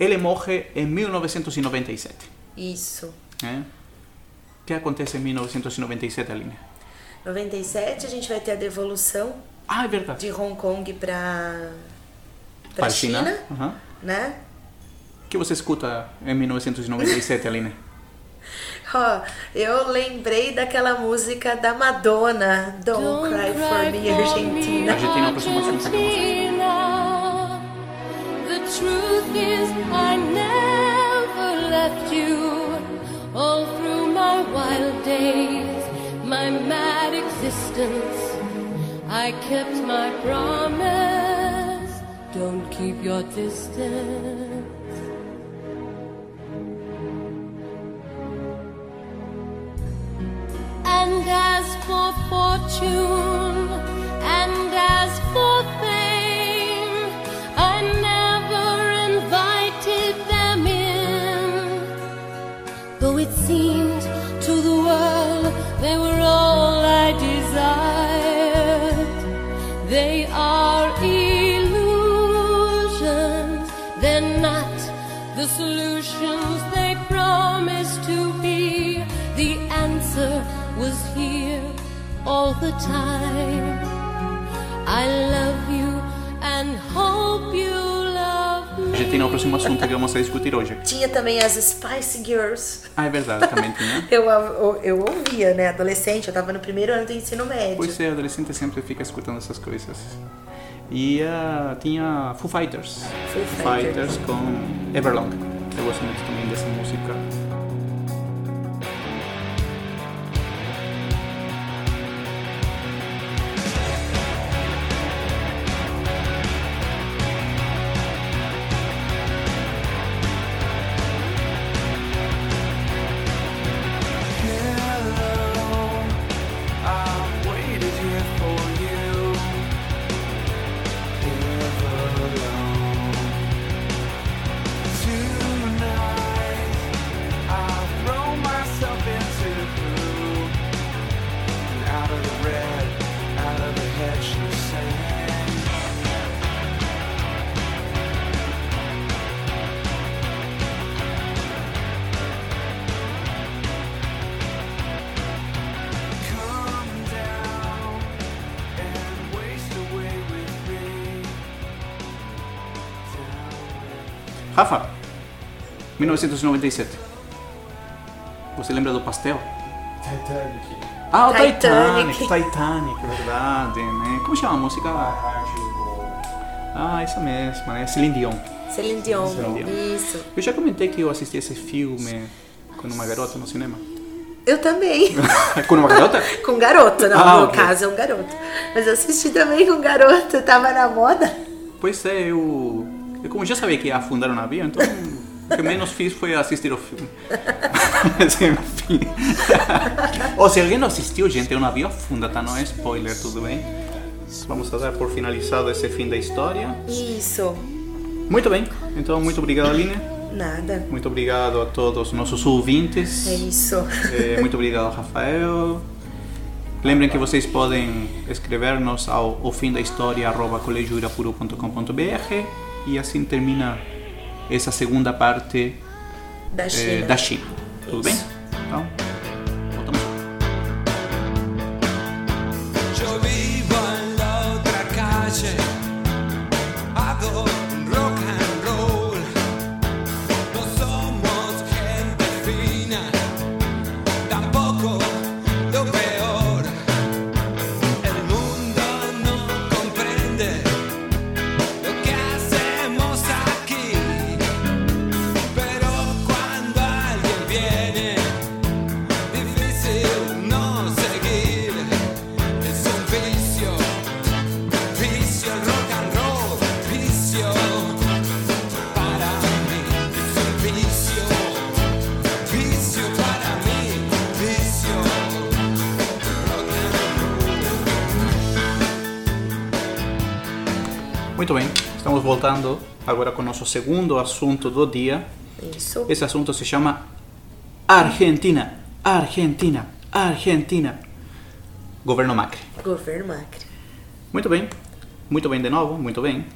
Ele morre em 1997. Isso. Né? O que acontece em 1997, Aline? 97 a gente vai ter a devolução Ah, é verdade. de Hong Kong para a China. China, Aham. né? O que você escuta em 1997, Aline? Ó, eu lembrei daquela música da Madonna, Don't, Cry for Me, Argentina. Argentina, a próxima música que Argentina. The truth is, I never left you. All through wild days, my mad existence, I kept my promise. Don't keep your distance. And as for fortune, the time. I love you and hope you love me. Argentina é o próximo assunto que vamos a discutir hoje. Tinha também as Spice Girls. Ah, é verdade, também tinha. Eu, eu, eu ouvia, né? Adolescente, eu tava no primeiro ano do ensino médio. Pois é, adolescente sempre fica escutando essas coisas. E ah, tinha Foo Fighters. Foo Fighters. com Everlong. Eu gosto muito também dessa música. 1997. Você lembra do pastel? Titanic. Ah, o Titanic. Titanic. Titanic, verdade, né? Como chama a música? Ah, essa mesma, né? Celine Dion. Celine Dion. Celine Dion. Isso. Eu já comentei que eu assisti esse filme com uma garota no cinema. Eu também. com uma garota? com garoto, não. Ah, no meu ok. caso é um garoto. Mas eu assisti também com garoto, tava na moda. Pois é, eu, eu como já sabia que ia afundar o navio, então o que menos fiz foi assistir o filme. Mas enfim. Ou se alguém não assistiu, gente, o navio afunda, tá? Não é spoiler, tudo bem? Vamos a dar por finalizado esse fim da história. Isso. Muito bem, então muito obrigado, Aline. Nada. Muito obrigado a todos os nossos ouvintes. É isso. Eh, muito obrigado, Rafael. Lembrem que vocês podem escrever-nos ao ofimdahistoria.colegioirapuru.com.br e assim termina essa segunda parte Da eh, China. da China. Tudo bem? Isso. Então, estamos voltando agora com o nosso segundo assunto do dia. Isso. Esse assunto se chama Argentina, Argentina, Argentina. Governo Macri. Governo Macri. Muito bem, muito bem de novo, muito bem.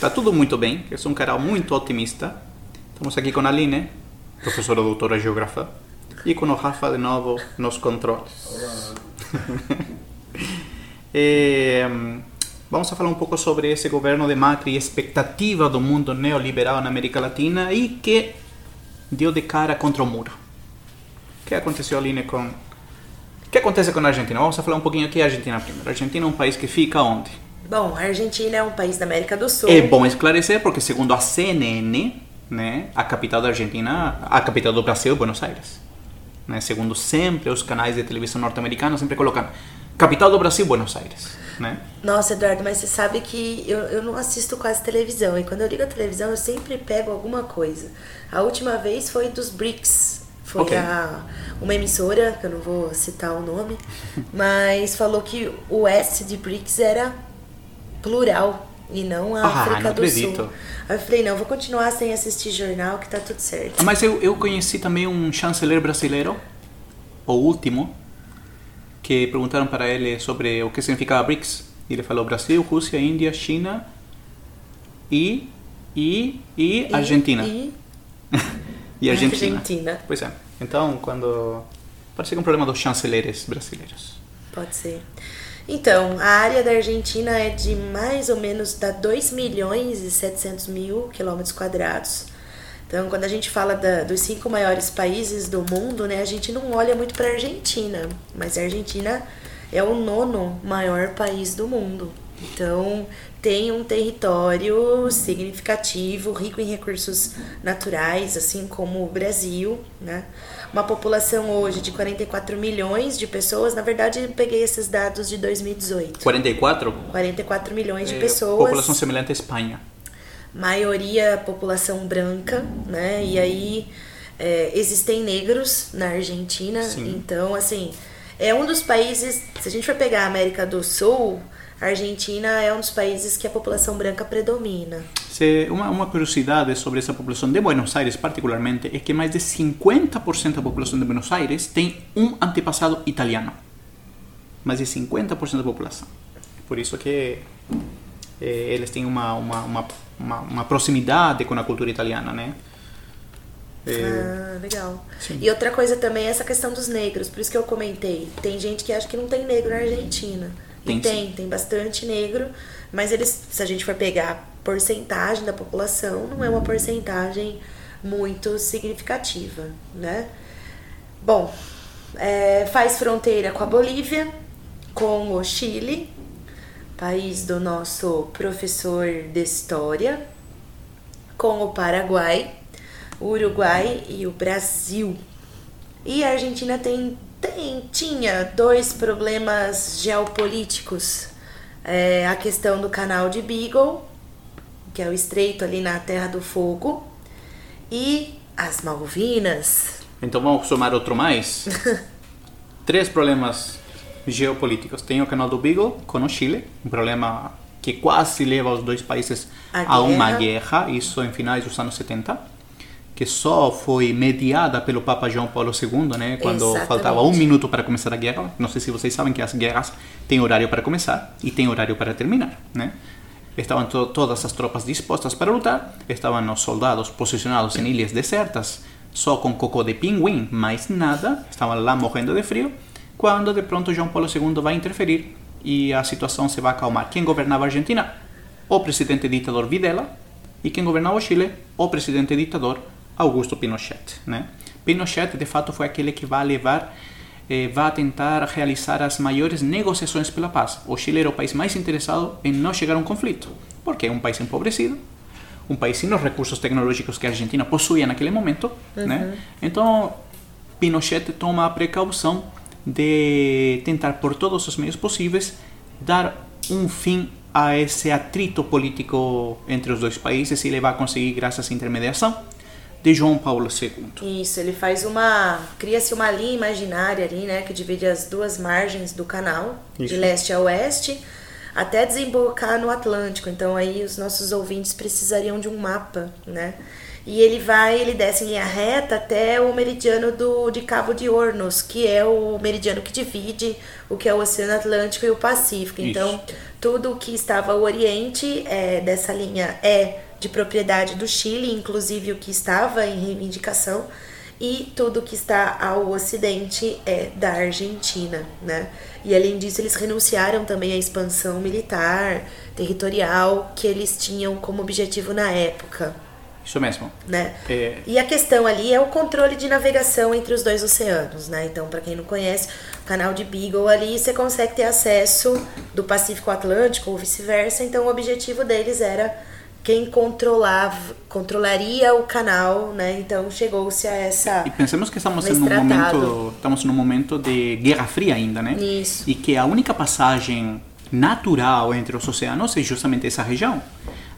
Tá tudo muito bem, eu sou um cara muito otimista. Estamos aqui com a Aline, professora doutora geógrafa, e com o Rafa de novo nos controles. Eh, vamos a falar um pouco sobre esse governo de Macri e expectativa do mundo neoliberal na América Latina e que deu de cara contra o muro. O que aconteceu, Aline, com... O que acontece com a Argentina? Vamos a falar um pouquinho aqui a Argentina primeiro. A Argentina é um país que fica onde? Bom, a Argentina é um país da América do Sul. É bom esclarecer porque segundo a CNN, né, a capital da Argentina, a capital do Brasil é Buenos Aires. Né? Segundo sempre os canais de televisão norte-americanos sempre colocam capital do Brasil Buenos Aires, né? Nossa, Eduardo, mas você sabe que eu, eu não assisto quase televisão. E quando eu ligo a televisão, eu sempre pego alguma coisa. A última vez foi dos BRICS. Foi Ok. a, uma emissora, que eu não vou citar o nome, mas falou que o S de BRICS era plural e não a Ah, África não do acredito. Sul. Aí eu falei, não, vou continuar sem assistir jornal que tá tudo certo. Mas eu, eu conheci também um chanceler brasileiro, o último, que perguntaram para ele sobre o que significava BRICS. Ele falou Brasil, Rússia, Índia, China e e e, E- Argentina. E, E Argentina. Argentina. Pois é. Então, quando parece que é um problema dos chanceleres brasileiros. Pode ser. Então, a área da Argentina é de mais ou menos dá 2 milhões e 700 mil quilômetros quadrados. Então, quando a gente fala da- dos cinco maiores países do mundo, né, a gente não olha muito para a Argentina, mas a Argentina é o nono maior país do mundo. Então, tem um território significativo, rico em recursos naturais, assim como o Brasil, né? Uma população hoje de 44 milhões de pessoas, na verdade, eu peguei esses dados de 2018. 44? 44 milhões de É, pessoas População semelhante à Espanha. Maioria população branca, né? E aí é, existem negros na Argentina, Sim. então assim é um dos países. Se a gente for pegar a América do Sul, a Argentina é um dos países que a população branca predomina. Se- Uma, uma curiosidade sobre essa população de Buenos Aires, particularmente, é que mais de 50% da população de Buenos Aires tem um antepassado italiano. Mais de 50% da população. Por isso que eles têm uma, uma, uma, uma, uma proximidade com a cultura italiana, né? Eh, Ah, legal. Sim. E outra coisa também é essa questão dos negros, por isso que eu comentei. Tem gente que acha que não tem negro na Argentina. Tem e tem, tem bastante negro, mas eles, se a gente for pegar a porcentagem da população, não é uma porcentagem muito significativa, né? Bom, é, faz fronteira com a Bolívia, com o Chile, país do nosso professor de história, com o Paraguai, o Uruguai e o Brasil. E a Argentina tem, tem tinha dois problemas geopolíticos. É, a questão do canal de Beagle, que é o estreito ali na Terra do Fogo, e as Malvinas. Então vamos somar outro mais. Três problemas geopolíticos. Tem o canal do Beagle com o Chile, um problema que quase leva os dois países A a, uma guerra. isso em finais dos anos 70, que só foi mediada pelo Papa João Paulo II, né, quando Exatamente. faltava um minuto para começar a guerra. Não sei se vocês sabem que as guerras têm horário para começar e têm horário para terminar, né? Estavam to- todas as tropas dispostas para lutar, estavam os soldados posicionados em ilhas desertas, só com cocô de pinguim, mais nada, estavam lá morrendo de frio, quando de pronto João Paulo II vai interferir e a situação se vai acalmar. Quem governava a Argentina? O presidente ditador Videla, e quem governava o Chile? O presidente ditador Augusto Pinochet. Né? Pinochet, de fato, foi aquele que vai levar, eh, vai tentar realizar as maiores negociações pela paz. O Chile era o país mais interessado em não chegar a um conflito, porque é um país empobrecido, um país sem os recursos tecnológicos que a Argentina possuía naquele momento, né? Então, Pinochet toma a precaução de tentar por todos os meios possíveis dar um fim a esse atrito político entre os dois países e ele vai conseguir graças à intermediação de João Paulo II. Isso, ele faz uma. Cria-se uma linha imaginária ali, né? Que divide as duas margens do canal, Isso. de leste a oeste, até desembocar no Atlântico. Então aí os nossos ouvintes precisariam de um mapa, né? E ele vai, ele desce em linha reta até o meridiano do, de Cabo de Hornos, que é o meridiano que divide o que é o Oceano Atlântico e o Pacífico. Isso. Então, tudo o que estava ao oriente é, dessa linha é de propriedade do Chile, inclusive o que estava em reivindicação, e tudo que está ao ocidente é da Argentina, né? E além disso, eles renunciaram também à expansão militar, territorial que eles tinham como objetivo na época, Isso mesmo. né? É, E a questão ali é o controle de navegação entre os dois oceanos, né? Então, para quem não conhece, o canal de Beagle ali você consegue ter acesso do Pacífico Atlântico ou vice-versa. Então, o objetivo deles era quem controlava, controlaria o canal, né? Então, chegou-se a essa E pensemos que estamos um tratado. momento, estamos num momento de Guerra Fria ainda, né? Isso. E que a única passagem natural entre os oceanos é justamente essa região.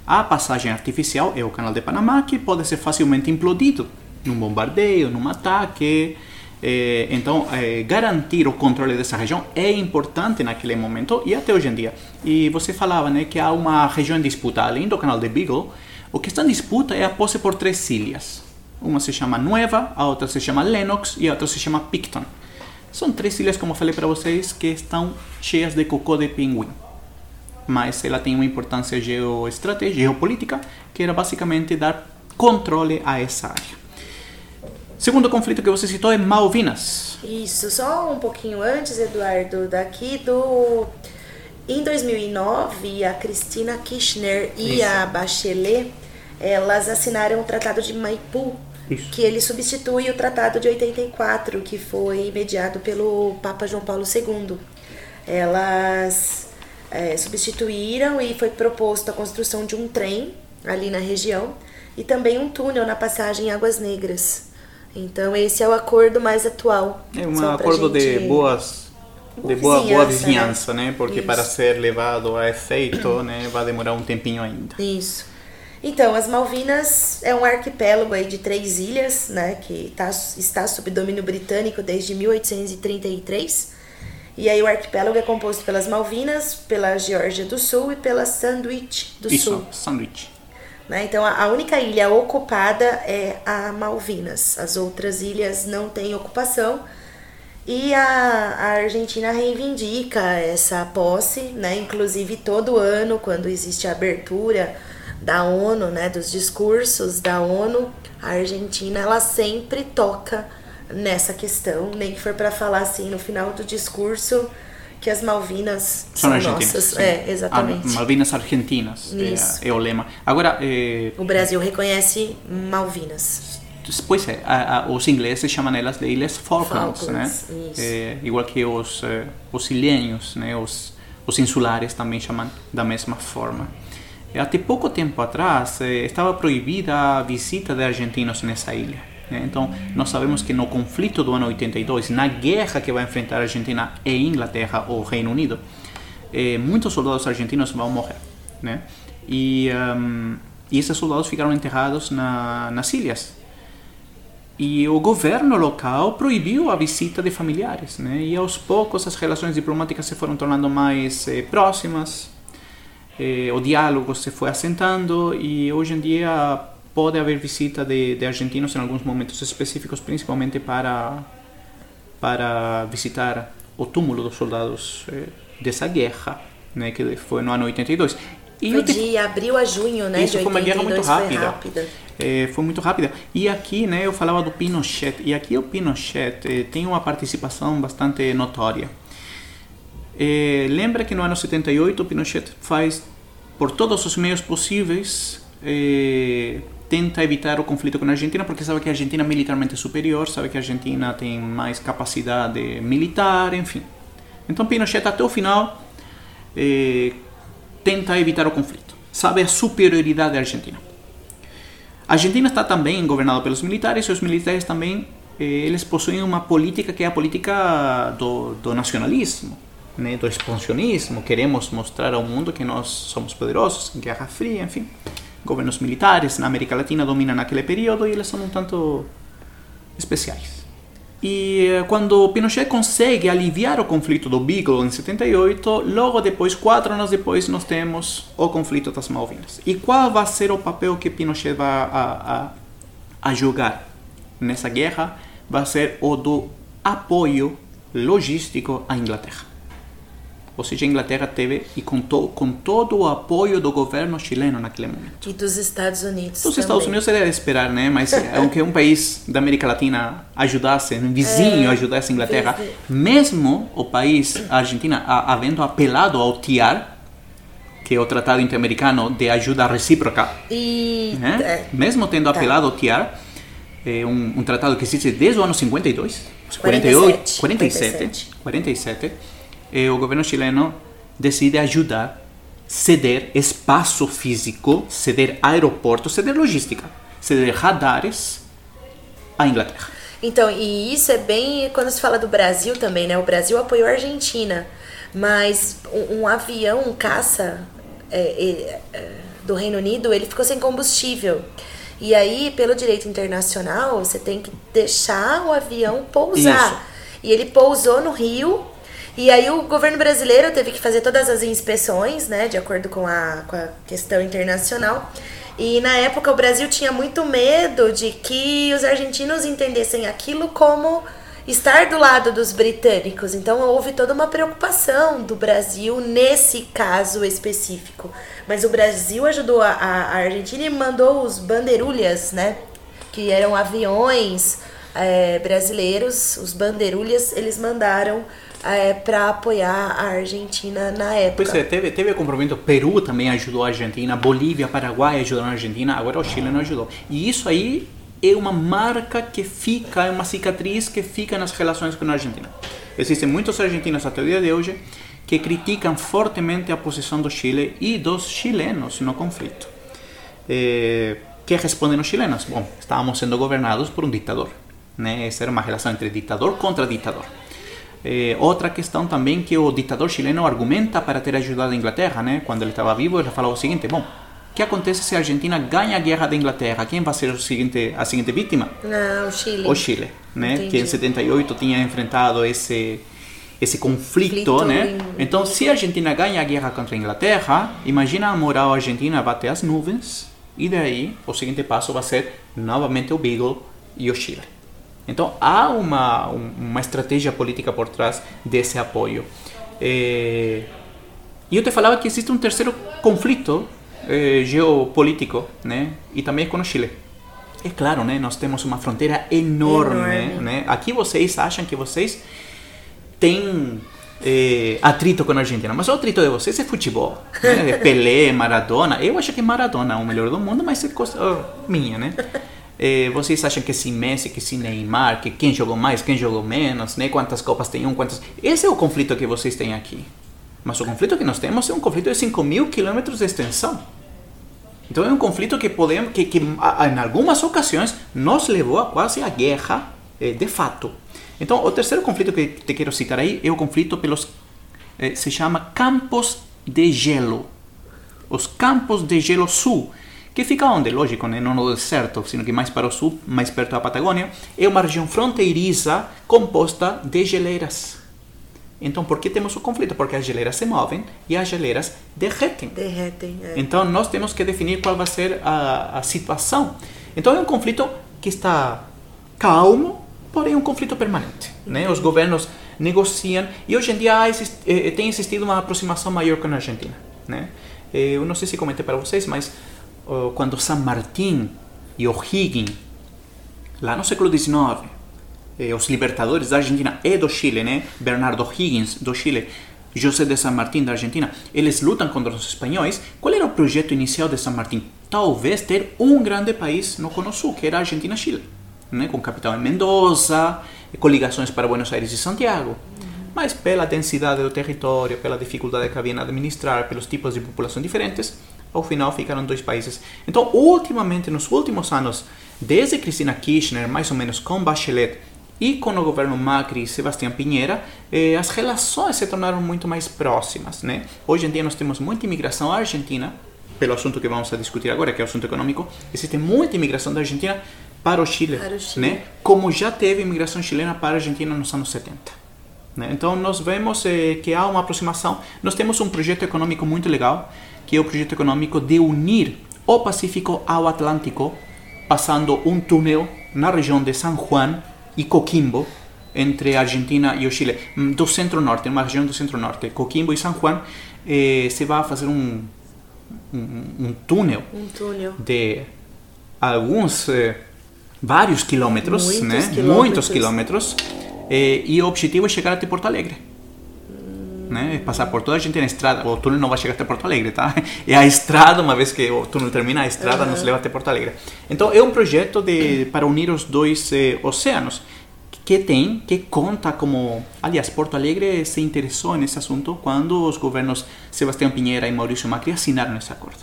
A passagem artificial é o Canal de Panamá, que pode ser facilmente implodido num bombardeio, num ataque. Eh, então, eh, garantir o controle dessa região é importante naquele momento e até hoje em dia. E você falava né, que há uma região em disputa, além do Canal de Beagle, o que está em disputa é a posse por três ilhas. Uma se chama Nueva, a outra se chama Lennox e a outra se chama Picton. São três ilhas, como eu falei para vocês, que estão cheias de cocô de pinguim. Mas ela tem uma importância geoestratégica, geopolítica, que era basicamente dar controle a essa área. Segundo conflito que você citou é Malvinas. Isso, só um pouquinho antes, Eduardo, daqui do. Em 2009, a Cristina Kirchner e Isso. a Bachelet, elas assinaram o Tratado de Maipu, Isso. que ele substitui o Tratado de 84, que foi mediado pelo Papa João Paulo II. Elas é, substituíram e foi proposto a construção de um trem ali na região e também um túnel na passagem Águas Negras. Então esse é o acordo mais atual. É um acordo de gente- boas de Boa boa, boa vizinhança, vizinhança, né? né? Porque Isso. para ser levado a efeito, né, vai demorar um tempinho ainda. Isso. Então, as Malvinas é um arquipélago aí de três ilhas, né, que tá, está sob domínio britânico desde 1833. E aí o arquipélago é composto pelas Malvinas, pela Geórgia do Sul e pela Sandwich do Isso, Sul. sanduíche. né? Então, a, a única ilha ocupada é a Malvinas. As outras ilhas não têm ocupação. E a, a Argentina reivindica essa posse, né? Inclusive, todo ano, quando existe a abertura da ONU, né? Dos discursos da ONU, a Argentina, ela sempre toca nessa questão. Nem que for para falar, assim, no final do discurso, que as Malvinas São são, argentinas. nossas. sim. É, exatamente. Ah, Malvinas Argentinas é, é o lema. Agora, é, O Brasil reconhece Malvinas. Pois é, a, a, os ingleses chamam elas de Ilhas Falklands, Falklands, né? É, igual que os, eh, os ilhéns, né? Os, os insulares também chamam da mesma forma. Até pouco tempo atrás estava proibida a visita de argentinos nessa ilha. Né? Então, nós sabemos que no conflito do ano 82, na guerra que vai enfrentar a Argentina e Inglaterra ou Reino Unido, eh, muitos soldados argentinos vão morrer, né? E, ahm, e esses soldados ficaram enterrados na, nas ilhas. E o governo local proibiu a visita de familiares, né? E aos poucos as relações diplomáticas se foram tornando mais eh, próximas, eh, o diálogo se foi assentando e hoje em dia pode haver visita de, de argentinos em alguns momentos específicos, principalmente para para visitar o túmulo dos soldados eh, dessa guerra, né? Que foi no ano 82. E Foi te- de abril a junho, né? Isso, de foi uma guerra muito 82, foi rápida. rápida. É, foi muito rápida. E aqui, né, eu falava do Pinochet. E aqui o Pinochet eh, tem uma participação bastante notória. Eh, lembra que no ano 78 o Pinochet faz, por todos os meios possíveis, tenta evitar o conflito com a Argentina, porque sabe que a Argentina é militarmente superior, sabe que a Argentina tem mais capacidade militar, enfim. Então Pinochet até o final eh, tenta evitar o conflito. Sabe a superioridade da Argentina. A Argentina está também governada pelos militares e os militares também eh, eles possuem uma política que é a política do, do nacionalismo. né, do expansionismo, queremos mostrar ao mundo que nós somos poderosos, em Guerra Fria, enfim. Governos militares na América Latina dominam naquele período e eles são um tanto especiais. E eh, quando Pinochet consegue aliviar o conflito do Beagle em 78, logo depois, quatro anos depois, nós temos o conflito das Malvinas. E qual vai ser o papel que Pinochet vai a, a, a jogar nessa guerra? Vai ser o do apoio logístico à Inglaterra. Ou seja, a Inglaterra teve e contou com todo o apoio do governo chileno naquele momento. E dos Estados Unidos. Dos também. Estados Unidos era esperar, né? Mas aunque um país da América Latina ajudasse, um vizinho É, ajudasse a Inglaterra, mesmo o país, a Argentina, a- havendo apelado ao TIAR, que é o Tratado Interamericano de Ajuda Recíproca, E. né? é, mesmo tendo Tá. apelado ao TIAR, é um, um tratado que existe desde o ano 52, 47, 47, 47, eh, o governo chileno decide ajudar, ceder espaço físico, ceder aeroportos, ceder logística, ceder radares à Inglaterra. Então, e isso é bem quando se fala do Brasil também, né? O Brasil apoiou a Argentina, mas um, um avião, um caça é, é, é, do Reino Unido, ele ficou sem combustível. E aí, pelo direito internacional, você tem que deixar o avião pousar. Isso. E ele pousou no Rio. E aí o governo brasileiro teve que fazer todas as inspeções, né, de acordo com a, com a questão internacional. E na época o Brasil tinha muito medo de que os argentinos entendessem aquilo como estar do lado dos britânicos. Então houve toda uma preocupação do Brasil nesse caso específico. Mas o Brasil ajudou a, a Argentina e mandou os bandeirulhas, né? Que eram aviões é, brasileiros, os bandeirulhas, eles mandaram é, para apoiar a Argentina na época. Pois é, teve, teve o compromisso. Peru também ajudou a Argentina, Bolívia, Paraguai ajudaram a Argentina, agora o Chile não ajudou. E isso aí é uma marca que fica, é uma cicatriz que fica nas relações com a Argentina. Existem muitos argentinos até o dia de hoje que criticam fortemente a posição do Chile e dos chilenos no conflito. Eh, que respondem os chilenos? Bom, estávamos sendo governados por um ditador. Né? Essa era uma relação entre ditador contra ditador. Eh, outra questão também que o ditador chileno argumenta para ter ajudado a Inglaterra, né? Quando ele estava vivo, ele falava o seguinte: bom, o que acontece se a Argentina ganha a guerra da Inglaterra? Quem vai ser o seguinte, a seguinte vítima? Não, o Chile. O Chile, né? Entendi. Que em 78 tinha enfrentado esse esse conflito, Conflito né? em- Então, se a Argentina ganha a guerra contra a Inglaterra, imagina a moral argentina bater as nuvens e daí o seguinte passo vai ser novamente o Beagle e o Chile. Então há uma, um- uma estratégia política por trás desse apoio. Eh, E eu te falava que existe um terceiro conflito eh, geopolítico, né? E também é com o Chile. É claro, né? Nós temos uma fronteira enorme, Enorme. né? Aqui vocês acham que vocês têm eh, atrito com a Argentina, mas o atrito de vocês é futebol. Né? É Pelé, Maradona. Eu acho que Maradona é o melhor do mundo, mas é coisa oh, minha, né? Eh, vocês acham que se Messi, que se Neymar, que quem jogou mais, quem jogou menos, né? Quantas copas tem um, quantas... Esse é o conflito que vocês têm aqui. Mas o conflito que nós temos é um conflito de 5 mil quilômetros de extensão. Então é um conflito que podemos, que, que a- em algumas ocasiões nos levou a quase a guerra eh, de fato. Então o terceiro conflito que te quero citar aí é o conflito pelos eh, se chama Campos de Gelo. Os Campos de Gelo Sul, que fica onde? Lógico, né? não no deserto, sino que mais para o sul, mais perto da Patagônia, é uma região fronteiriça composta de geleiras. Então, por que temos o conflito? Porque as geleiras se movem e as geleiras derretem. Derretem. é. Então nós temos que definir qual vai ser a, a situação. Então é um conflito que está calmo, porém um conflito permanente. Né? Os governos negociam e hoje em dia exist- eh, tem existido uma aproximação maior com a Argentina. Né? Eh, Eu não sei se comentei para vocês, mas quando San Martín e O'Higgins, lá no século XIX, eh, os libertadores da Argentina e do Chile, né? Bernardo Higgins do Chile, José de San Martín da Argentina, eles lutam contra os espanhóis. Qual era o projeto inicial de San Martín? Talvez ter um grande país no Cono Sul, que era a Argentina-Chile, né? com capital em Mendoza, com ligações para Buenos Aires e Santiago. Mas pela densidade do território, pela dificuldade que havia em administrar, pelos tipos de população diferentes, ao final ficaram dois países. Então, ultimamente, nos últimos anos, desde Cristina Kirchner, mais ou menos com Bachelet E com o governo Macri e Sebastião Pinheira, eh, as relações se tornaram muito mais próximas. Né? Hoje em dia nós temos muita imigração à Argentina, pelo assunto que vamos a discutir agora, que é o assunto econômico. Existe muita imigração da Argentina para o Chile, Para o Chile. Né? como já teve imigração chilena para a Argentina nos anos 70. né? Então nós vemos eh, que há uma aproximação. Nós temos um projeto econômico muito legal, que é o projeto econômico de unir o Pacífico ao Atlântico, passando um túnel na região de San Juan e Coquimbo, entre a Argentina e o Chile, hum, do centro-norte, uma região do centro-norte, Coquimbo e San Juan, eh, se vai fazer um, um, um túnel Um túnel. de alguns eh, vários quilômetros, Muitos né? quilômetros. Muitos quilômetros, eh, e o objetivo é chegar até Porto Alegre. Né? Passar por toda a gente na estrada. O túnel não vai chegar até Porto Alegre, tá? É a estrada, uma vez que o túnel termina, a estrada nos leva até Porto Alegre. Então é um projeto de, para unir os dois eh, oceanos que tem, que conta como... Aliás, Porto Alegre se interessou nesse assunto quando os governos Sebastião Pinheira e Maurício Macri assinaram esse acordo.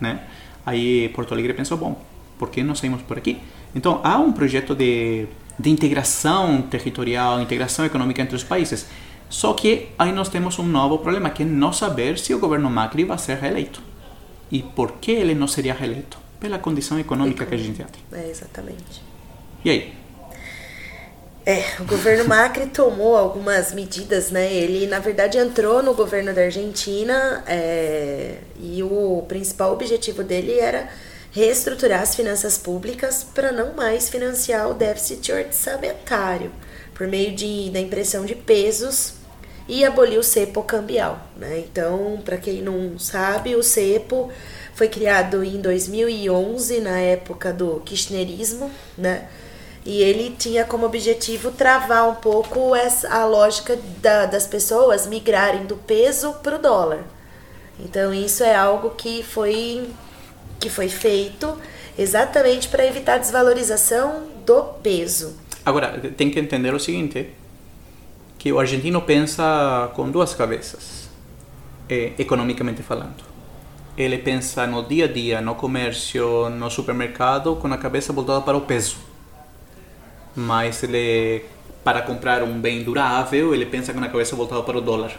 Né? Aí Porto Alegre pensou, bom, por que não saímos por aqui? Então há um projeto de, de integração territorial, integração econômica entre os países. Só que aí nós temos um novo problema, que é não saber se o governo Macri vai ser reeleito. E por que ele não seria reeleito? Pela condição econômica que a gente tem. É, exatamente. E aí? É, o governo Macri tomou algumas medidas, né? Ele, na verdade, entrou no governo da Argentina é, e o principal objetivo dele era reestruturar as finanças públicas para não mais financiar o déficit orçamentário por meio de, da impressão de pesos e abolir o cepo cambial, né? Então, para quem não sabe, o cepo foi criado em 2011, na época do kirchnerismo, né? E ele tinha como objetivo travar um pouco essa, a lógica da- das pessoas migrarem do peso para o dólar. Então isso é algo que foi, que foi feito exatamente para evitar a desvalorização do peso. Agora, tem que entender o seguinte, que o argentino pensa com duas cabeças, eh, economicamente falando. Ele pensa no dia a dia, no comércio, no supermercado, com a cabeça voltada para o peso. Mas ele, para comprar um bem durável, ele pensa com a cabeça voltada para o dólar.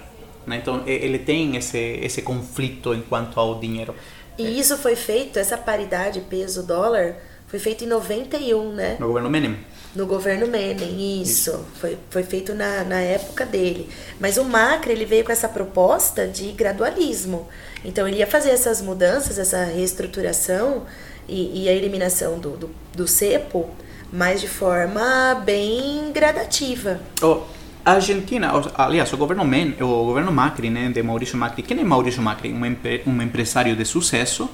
né? Então, ele tem esse, esse conflito enquanto ao dinheiro. E isso foi feito, essa paridade peso-dólar, foi feito em 91, né? No governo Menem. No governo Menem, isso. Foi, foi feito na, na época dele. Mas o Macri, ele veio com essa proposta de gradualismo. Então, ele ia fazer essas mudanças, essa reestruturação e, e a eliminação do, do, do cepo, mas de forma bem gradativa. O- a Argentina, aliás, o governo, Men, o governo Macri, né, de Maurício Macri. Quem é Maurício Macri? Um, empre, um empresário de sucesso.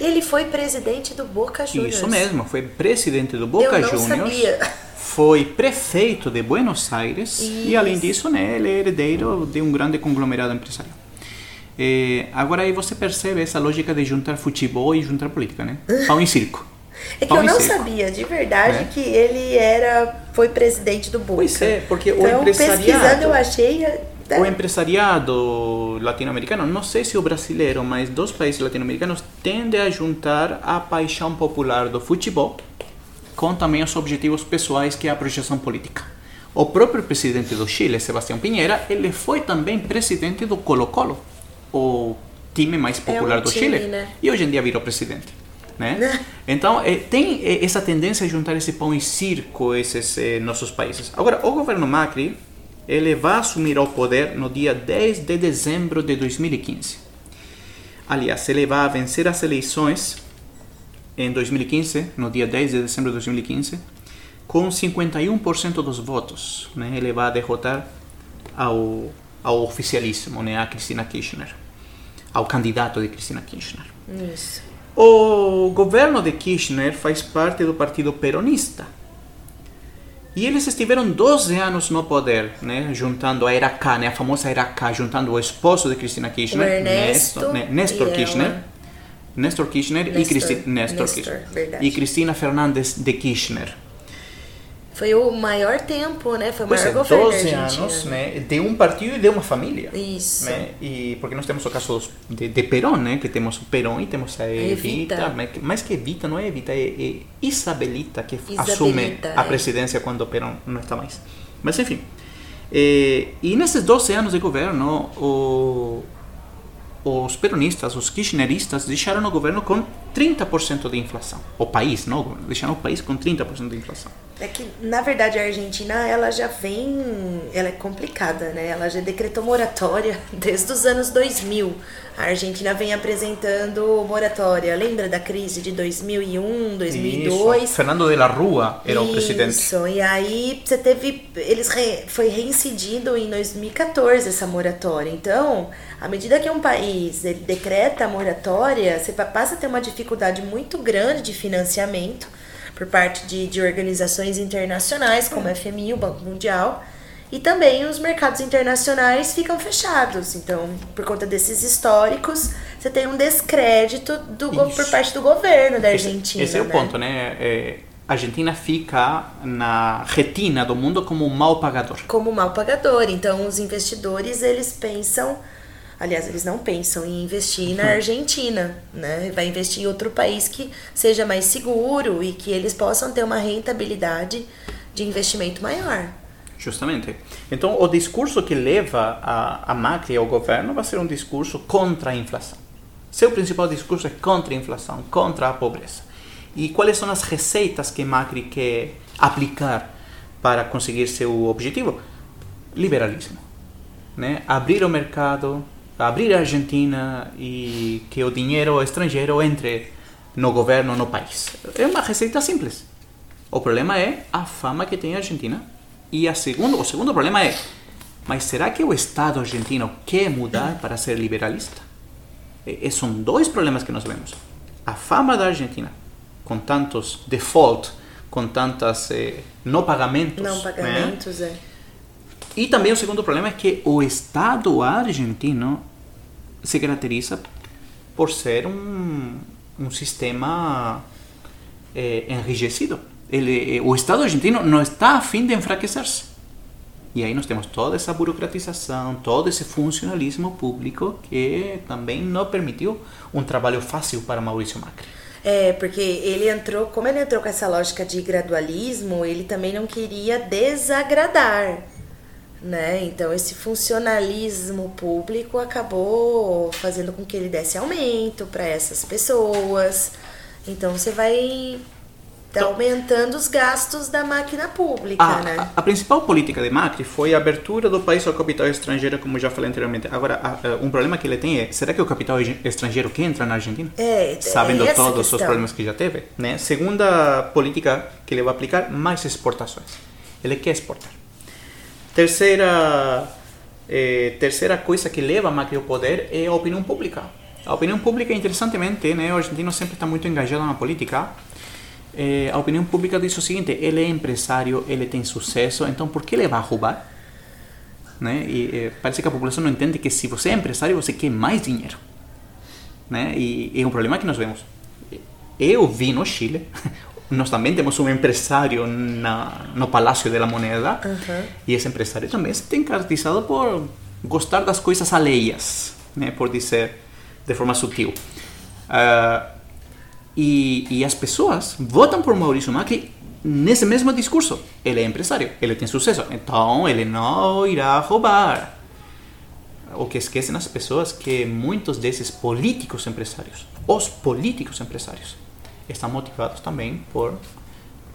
Ele foi presidente do Boca Juniors. Isso mesmo, foi presidente do Boca Eu não Juniors. sabia. Foi prefeito de Buenos Aires e além Isso. disso, né, ele é herdeiro de um grande conglomerado empresarial. Eh, agora aí você percebe essa lógica de juntar futebol e juntar política, né? Pão e circo. É que eu não circo. sabia de verdade É. que ele era foi presidente do Boca. Pois é, porque o então, empresariado- pesquisando eu achei O empresariado latino-americano, não sei se o brasileiro, mas dos países latino-americanos tende a juntar a paixão popular do futebol com também os objetivos pessoais que é a projeção política. O próprio presidente do Chile, Sebastião Pinheira, ele foi também presidente do Colo-Colo, o time mais popular um do time, Chile, né? e hoje em dia virou presidente. Né? Então, eh, tem eh, essa tendência a juntar esse pão e circo esses eh, nossos países. Agora, o governo Macri, ele vai assumir o poder no dia 10 de dezembro de 2015. Aliás, ele vai vencer as eleições em 2015, no dia 10 de dezembro de 2015, com 51% dos votos. Né? Ele vai derrotar ao, ao oficialismo, né? a Cristina Kirchner, ao candidato de Cristina Kirchner. Isso. O governo de Kirchner faz parte do partido peronista. E eles estiveram 12 anos no poder, né, juntando a era K, né, a famosa era K, juntando o esposo de Cristina Kirchner, Ernesto Nestor, né, Nestor Kirchner. Nestor Kirchner e Nestor, Cristina Nestor Nestor, Kirchner. e Cristina Fernandes de Kirchner. Foi o maior tempo, né? Foi o Pois maior é, governo 12 da Argentina. anos né, de um partido e de uma família. Isso. né? E porque nós temos o caso de, de Perón, né? Que temos o Perón e temos a Evita. Evita. mas que- Evita, não é Evita, é, é Isabelita que Isabelita, assume a é. presidência quando Perón não está mais. Mas enfim. eh, e nesses 12 anos de governo, o, os peronistas, os kirchneristas, deixaram o governo com 30% de inflação. O país, não? Deixaram o país com 30% de inflação. É que, na verdade, a Argentina, ela já vem... Ela é complicada, né? Ela já decretou moratória desde os anos 2000. A Argentina vem apresentando moratória. Lembra da crise de 2001, 2002? Isso. Fernando de la Rúa era o presidente. Isso, e aí você teve. Eles re- foi reincidido em 2014 essa moratória. Então, à medida que um país ele decreta a moratória, você pa- passa a ter uma dificuldade muito grande de financiamento por parte de, de organizações internacionais, como a FMI, o Banco Mundial. E também os mercados internacionais ficam fechados. Então, por conta desses históricos, você tem um descrédito do, por parte do governo da Esse- Argentina. Esse, é o né? ponto, né? É, a Argentina fica na retina do mundo como um mau pagador. como mal pagador. Então, os investidores, eles pensam, aliás, eles não pensam em investir na Argentina, né? Vai investir em outro país que seja mais seguro e que eles possam ter uma rentabilidade de investimento maior. Justamente. Então, o discurso que leva a, a Macri ao governo vai ser um discurso contra a inflação. Seu principal discurso é contra a inflação, contra a pobreza. E quais são as receitas que Macri quer aplicar para conseguir seu objetivo? Liberalismo. Né? Abrir o mercado, abrir a Argentina e que o dinheiro estrangeiro entre no governo, no país. É uma receita simples. O problema é a fama que tem a Argentina. E a segundo, o segundo problema é, mas será que o Estado argentino quer mudar para ser liberalista? E, são dois problemas que nós vemos. A fama da Argentina, com tantos default, com tantas eh, não pagamentos. Não né? pagamentos, é. E também o segundo problema é que o Estado argentino se caracteriza por ser um, um sistema eh, enrijecido. Eh, o Estado argentino não está a fim de enfraquecer-se. E aí nós temos toda essa burocratização, todo esse funcionalismo público que também não permitiu um trabalho fácil para Maurício Macri. É, porque ele entrou, como ele entrou com essa lógica de gradualismo, ele também não queria desagradar, né? Então esse funcionalismo público acabou fazendo com que ele desse aumento para essas pessoas. Então você vai tá Então- aumentando os gastos da máquina pública, A, né? a- a principal política de Macri foi a abertura do país ao capital estrangeiro, como já falei anteriormente. Agora, a- um problema que ele tem é: será que o capital estrangeiro quer entrar na Argentina? É, Sabendo é todos os questão. problemas que já teve. Né? Segunda política que ele vai aplicar: mais exportações. Ele quer exportar. Terceira, eh, terceira coisa que leva Macri ao poder é a opinião pública. A opinião pública, interessantemente, né, o argentino sempre está muito engajado na política. Eh, a opinião pública diz o seguinte: ele é empresário, ele tem sucesso, então por que ele vai roubar? Né? E eh, parece que a população não entende que se você é empresário, você quer mais dinheiro. Né? E é um problema que nós vemos. Eu vi no Chile, nós também temos um empresário na, no Palácio da Moneda, e esse empresário também se tem caracterizado por gostar das coisas alheias, né? por dizer de forma sutil. Ah, e, e as pessoas votam por Maurício Macri nesse mesmo discurso. Ele é empresário, ele tem sucesso, então ele não irá roubar. O que esquecem as pessoas que muitos desses políticos empresários, os políticos empresários, estão motivados também por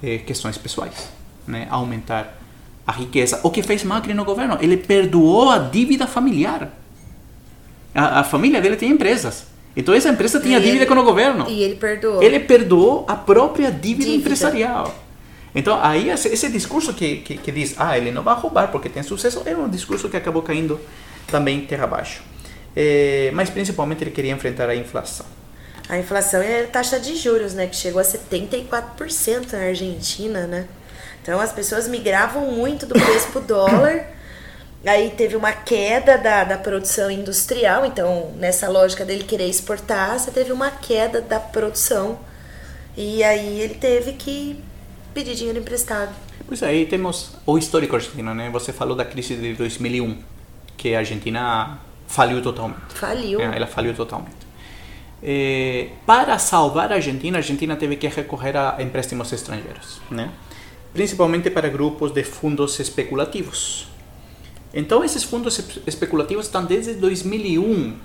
eh, questões pessoais, né? Aumentar a riqueza. O que fez Macri no governo? Ele perdoou a dívida familiar. A, a família dele tem empresas. Então essa empresa tinha dívida ele- com o governo. E ele perdoou. Ele perdoou a própria dívida, Dívida. empresarial. Então, aí esse, esse discurso que, que, que diz, ah, ele não vai roubar porque tem sucesso, é um discurso que acabou caindo também terra abaixo. Eh, mas principalmente ele queria enfrentar a inflação. A inflação é a taxa de juros, né? Que chegou a 74% na Argentina, né? Então as pessoas migravam muito do preço pro dólar. Aí teve uma queda da, da produção industrial. Então, nessa lógica dele querer exportar, você teve uma queda da produção. E aí ele teve que pedir dinheiro emprestado. Pois aí temos o histórico argentino, né? Você falou da crise de 2001, que a Argentina faliu totalmente. Faliu. É, ela faliu totalmente. Eh, para salvar a Argentina, a Argentina teve que recorrer a empréstimos estrangeiros, né? principalmente para grupos de fundos especulativos. Então, esses fundos espe- especulativos estão desde 2001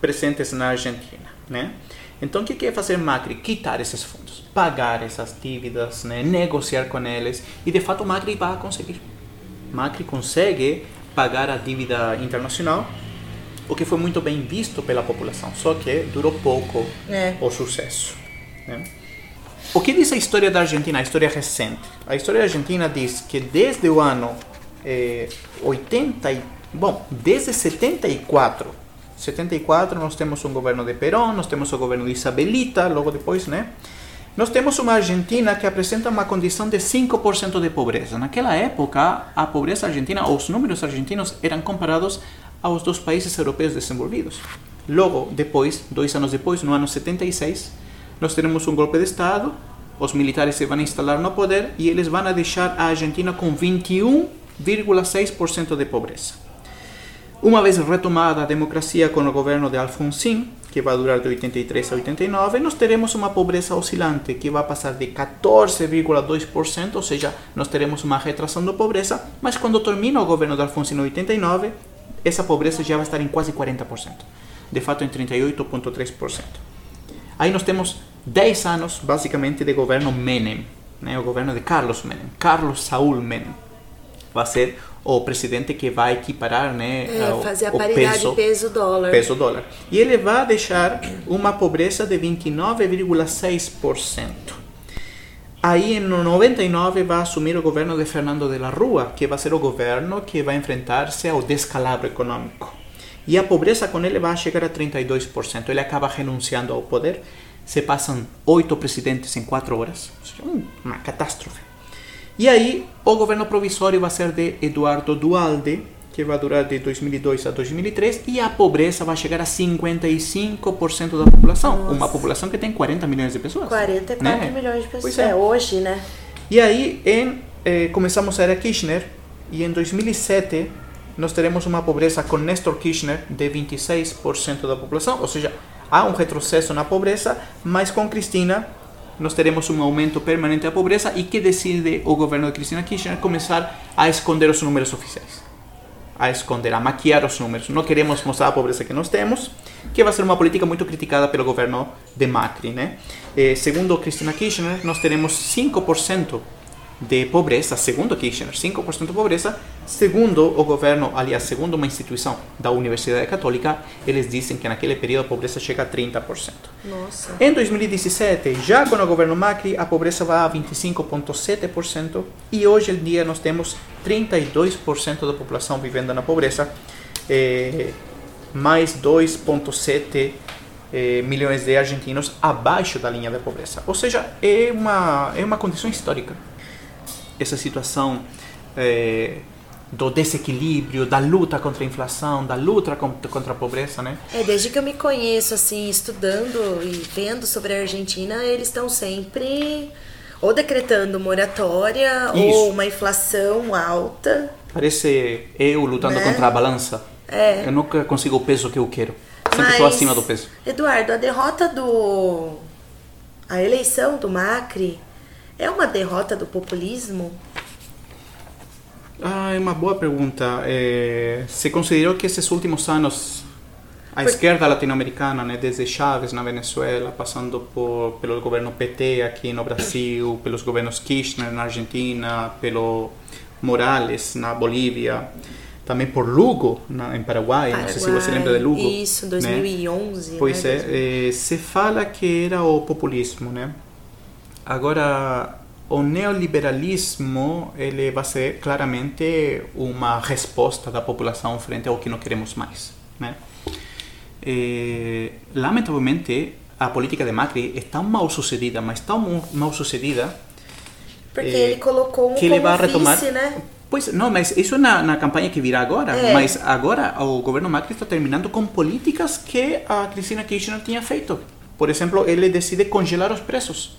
presentes na Argentina. Né? Então, o que quer fazer Macri? Quitar esses fundos, pagar essas dívidas, né? negociar com eles, e de fato Macri vai conseguir. Macri consegue pagar a dívida internacional o que foi muito bem visto pela população, só que durou pouco É. o sucesso. né? O que diz a história da Argentina, a história recente? A história da Argentina diz que desde o ano eh, 80, e- bom, desde 74, 74 nós temos um governo de Perón, nós temos o governo de Isabelita, logo depois, né? Nós temos uma Argentina que apresenta uma condição de 5% de pobreza. Naquela época, a pobreza argentina, os números argentinos eram comparados aos dos países europeus desenvolvidos. Logo, depois, dois anos depois, no ano 76, nós teremos um golpe de Estado, os militares se vão instalar no poder e eles vão deixar a Argentina com 21,6% de pobreza. Uma vez retomada a democracia com o governo de Alfonsín, que vai durar de 83 a 89, nós teremos uma pobreza oscilante que vai passar de 14,2%, ou seja, nós teremos uma retração da pobreza, mas quando termina o governo de Alfonsín em 89, essa pobreza já vai estar em quase 40%, de fato em 38,3%. Aí nós temos 10 anos, basicamente, de governo Menem, né? o governo de Carlos Menem, Carlos Saúl Menem. Vai ser o presidente que vai equiparar né, É, fazer a paridade peso, peso-dólar. peso dólar. E ele vai deixar uma pobreza de 29,6%. Aí em 99 vai assumir o governo de Fernando de la Rúa, que vai ser o governo que vai enfrentar-se ao descalabro econômico. E a pobreza com ele vai chegar a 32%. Ele acaba renunciando ao poder. Se passam oito presidentes em quatro horas. Um- uma catástrofe. E aí, o governo provisório vai ser de Eduardo Dualde, que vai durar de 2002 a 2003, e a pobreza vai chegar a 55% da população. Uma população que tem 40 milhões de pessoas. 44 né? milhões de pessoas. Pois é. é. hoje, né? E aí, em, eh, começamos a era Kirchner, e em 2007 nós teremos uma pobreza com Néstor Kirchner de 26% da população, ou seja, há um retrocesso na pobreza, mas com Cristina nós teremos um aumento permanente da pobreza e que decide o governo de Cristina Kirchner começar a esconder os números oficiais. A esconder, a maquiar os números. Não queremos mostrar a pobreza que nós temos, que vai ser uma política muito criticada pelo governo de Macri. Né? Eh, segundo Cristina Kirchner, nós teremos 5% de pobreza, segundo Kirchner, 5% de pobreza, segundo o governo, aliás, segundo uma instituição da Universidade Católica, eles dizem que naquele período a pobreza chega a 30%. Nossa. Em 2017, já com o governo Macri, a pobreza vai a 25,7% e hoje em dia nós temos 32% da população vivendo na pobreza, eh, mais 2,7 eh, milhões de argentinos abaixo da linha da pobreza. Ou seja, é uma, é uma condição histórica. Essa situação eh, do desequilíbrio, da luta contra a inflação, da luta contra, a pobreza, né? É, desde que eu me conheço, assim, estudando e vendo sobre a Argentina, eles estão sempre ou decretando moratória Isso. ou uma inflação alta. Parece eu lutando Né? contra a balança. É. Eu nunca consigo o peso que eu quero. Sempre estou acima do peso. Eduardo, a derrota do. A eleição do Macri é uma derrota do populismo? Ah, é uma boa pergunta. É, se considerou que esses últimos anos a esquerda latino-americana, né, desde Chávez na Venezuela, passando por pelo governo PT aqui no Brasil, pelos governos Kirchner na Argentina, pelo Morales na Bolívia, também por Lugo na, em Paraguai, não sei se você lembra de Lugo. Isso, né? 2011. Pois né? é, eh, se fala que era o populismo, né? Agora, o neoliberalismo ele vai ser claramente uma resposta da população frente ao que não queremos mais, né? Eh, lamentavelmente, a política de Macri é tão mal sucedida, mas tão mal sucedida Porque eh, ele colocou um que ele vai retomar. vice, né? Pois, não, mas isso é na, na campanha que virá agora. É. Mas agora o governo Macri está terminando com políticas que a Cristina Kirchner tinha feito. Por exemplo, ele decide congelar os preços.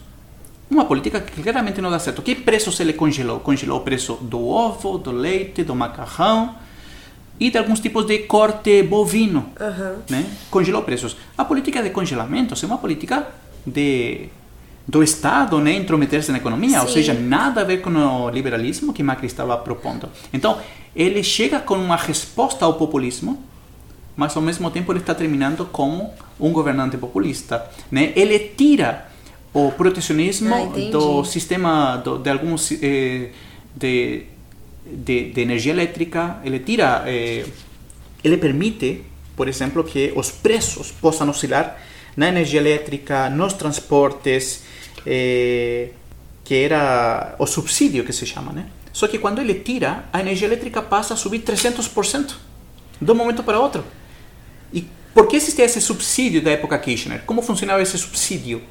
Uma política que claramente não dá certo. Que preços ele congelou? Congelou o preço do ovo, do leite, do macarrão e de alguns tipos de corte bovino. Né? Congelou preços. A política de congelamento é uma política de do Estado né, intrometer-se na economia, ou Sim. seja, nada a ver com o liberalismo que Macri estava propondo. Então, ele chega com uma resposta ao populismo, mas ao mesmo tempo ele está terminando como um governante populista. Né? Ele tira o protecionismo Ah, do sistema do, de alguns eh, de, de, de energia elétrica, ele tira, eh, ele permite, por exemplo, que os preços possam oscilar na energia elétrica, nos transportes, eh, que era o subsídio que se chama, né? Só que quando ele tira, a energia elétrica passa a subir 300% de um momento para outro. E por que existia esse subsídio da época Kirchner? Como funcionava esse subsídio?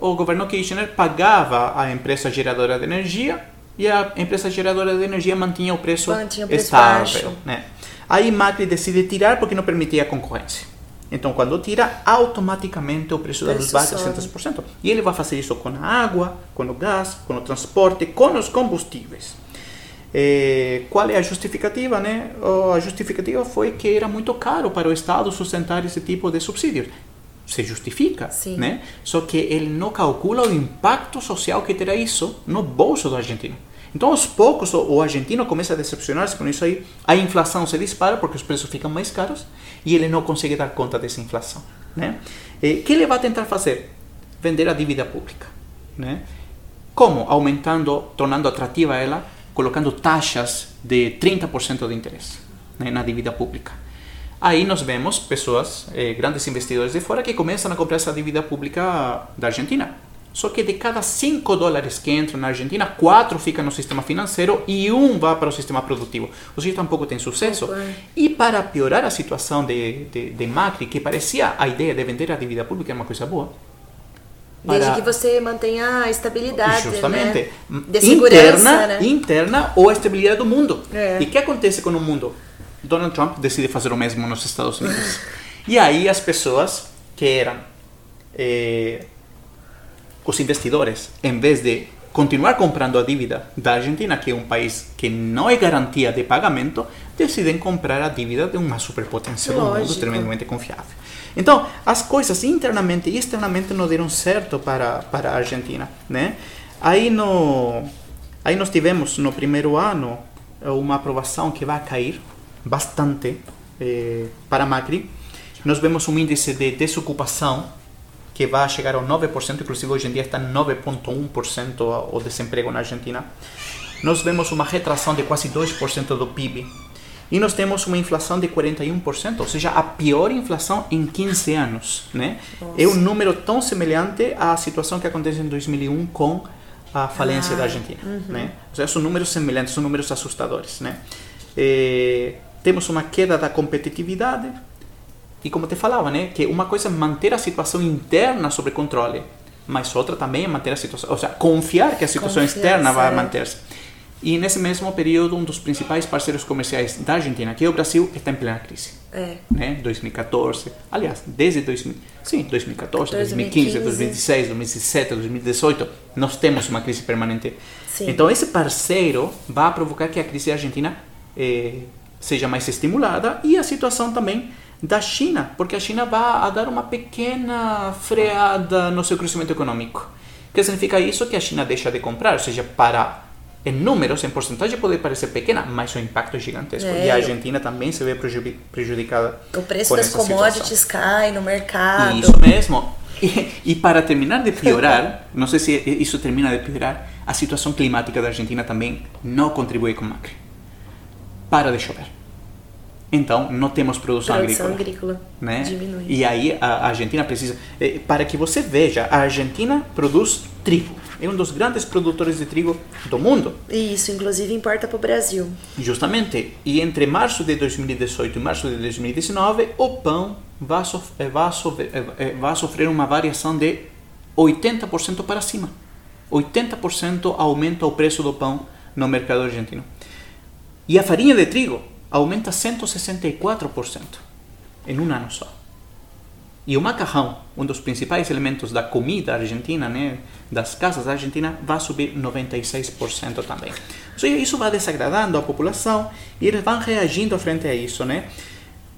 O governo Kirchner pagava a empresa geradora de energia e a empresa geradora de energia mantinha o preço Mantinha o preço estável. Né? Aí Macri decide tirar porque não permitia concorrência. Então, quando tira, automaticamente o preço da luz vai sobe. 300%. E ele vai fazer isso com a água, com o gás, com o transporte, com os combustíveis. Eh, qual é a justificativa? Né? A justificativa foi que era muito caro para o Estado sustentar esse tipo de subsídios. Se justifica, Sim. né? Só que ele não calcula o impacto social que terá isso no bolso do argentino. Então, aos poucos, o, argentino começa a decepcionar-se com isso aí. A inflação se dispara porque os preços ficam mais caros e ele não consegue dar conta dessa inflação. Né? O que ele vai tentar fazer? Vender a dívida pública. Né? Como? Aumentando, tornando atrativa ela, colocando taxas de 30% de interesse né, na dívida pública. Aí nós vemos pessoas, eh, grandes investidores de fora, que começam a comprar essa dívida pública da Argentina. Só que de cada 5 dólares que entram na Argentina, 4 ficam no sistema financeiro e um vai para o sistema produtivo. Ou seja, tampouco tem sucesso. É. E para piorar a situação de, de, de Macri, que parecia a ideia de vender a dívida pública era uma coisa boa, Desde para- que você mantenha a estabilidade, Justamente. né? De segurança, interna, né? interna ou a estabilidade do mundo. É. E o que acontece com o mundo? Donald Trump decide fazer o mesmo nos Estados Unidos. e aí as pessoas que eram eh, os investidores, em vez de continuar comprando a dívida da Argentina, que é um país que não é garantia de pagamento, decidem comprar a dívida de uma superpotência do mundo tremendamente confiável. Então, as coisas internamente e externamente não deram certo para, para a Argentina, né? Aí, no, aí nós tivemos no primeiro ano uma aprovação que vai cair bastante eh, para Macri. Nós vemos um índice de desocupação que vai chegar ao 9%, inclusive hoje em dia está em 9,1% o desemprego na Argentina. Nós vemos uma retração de quase 2% do PIB. E nós temos uma inflação de 41%, ou seja, a pior inflação em 15 anos. Né? É um número tão semelhante à situação que acontece em 2001 com a falência da Argentina. Né? Ou seja, são números semelhantes, são números assustadores. Né? Eh, temos uma queda da competitividade, e como te falava, né, que uma coisa é manter a situação interna sob controle, mas outra também é manter a situação, ou seja, confiar que a situação Confiança, externa vai manter-se. E nesse mesmo período, um dos principais parceiros comerciais da Argentina, que é o Brasil, está em plena crise. É. Né? 2014, aliás, desde 2000, sim, 2014, 2015, 2015. 2016, 2017, 2018, nós temos uma crise permanente. Sim. Então esse parceiro vai provocar que a crise argentina eh, seja mais estimulada e a situação também da China, porque a China vai a dar uma pequena freada no seu crescimento econômico. O que significa isso? Que a China deixa de comprar, ou seja, para em números, em porcentagem pode parecer pequena, mas o impacto é gigantesco. É. E a Argentina também se vê prejudicada O preço das essa situação. commodities cai no mercado. Isso mesmo. E, e para terminar de piorar, não sei se isso termina de piorar, a situação climática da Argentina também não contribui com Macri. Para de chover. Então, não temos produção, Produção agrícola. agrícola Né? diminui. E aí a Argentina precisa. eh, Para que você veja, a Argentina produz trigo. É um dos grandes produtores de trigo do mundo. E isso, inclusive, importa para o Brasil. Justamente. E entre março de 2018 e março de 2019, o pão vai, sof eh, vai, sofrer, eh, vai sofrer uma variação de 80% para cima. 80% aumenta o preço do pão no mercado argentino. E a farinha de trigo aumenta 164% em um ano só. E o macarrão, um dos principais elementos da comida argentina, né, das casas da Argentina, vai subir 96% também. Seja, isso vai desagradando a população e eles vão reagindo frente a isso, né?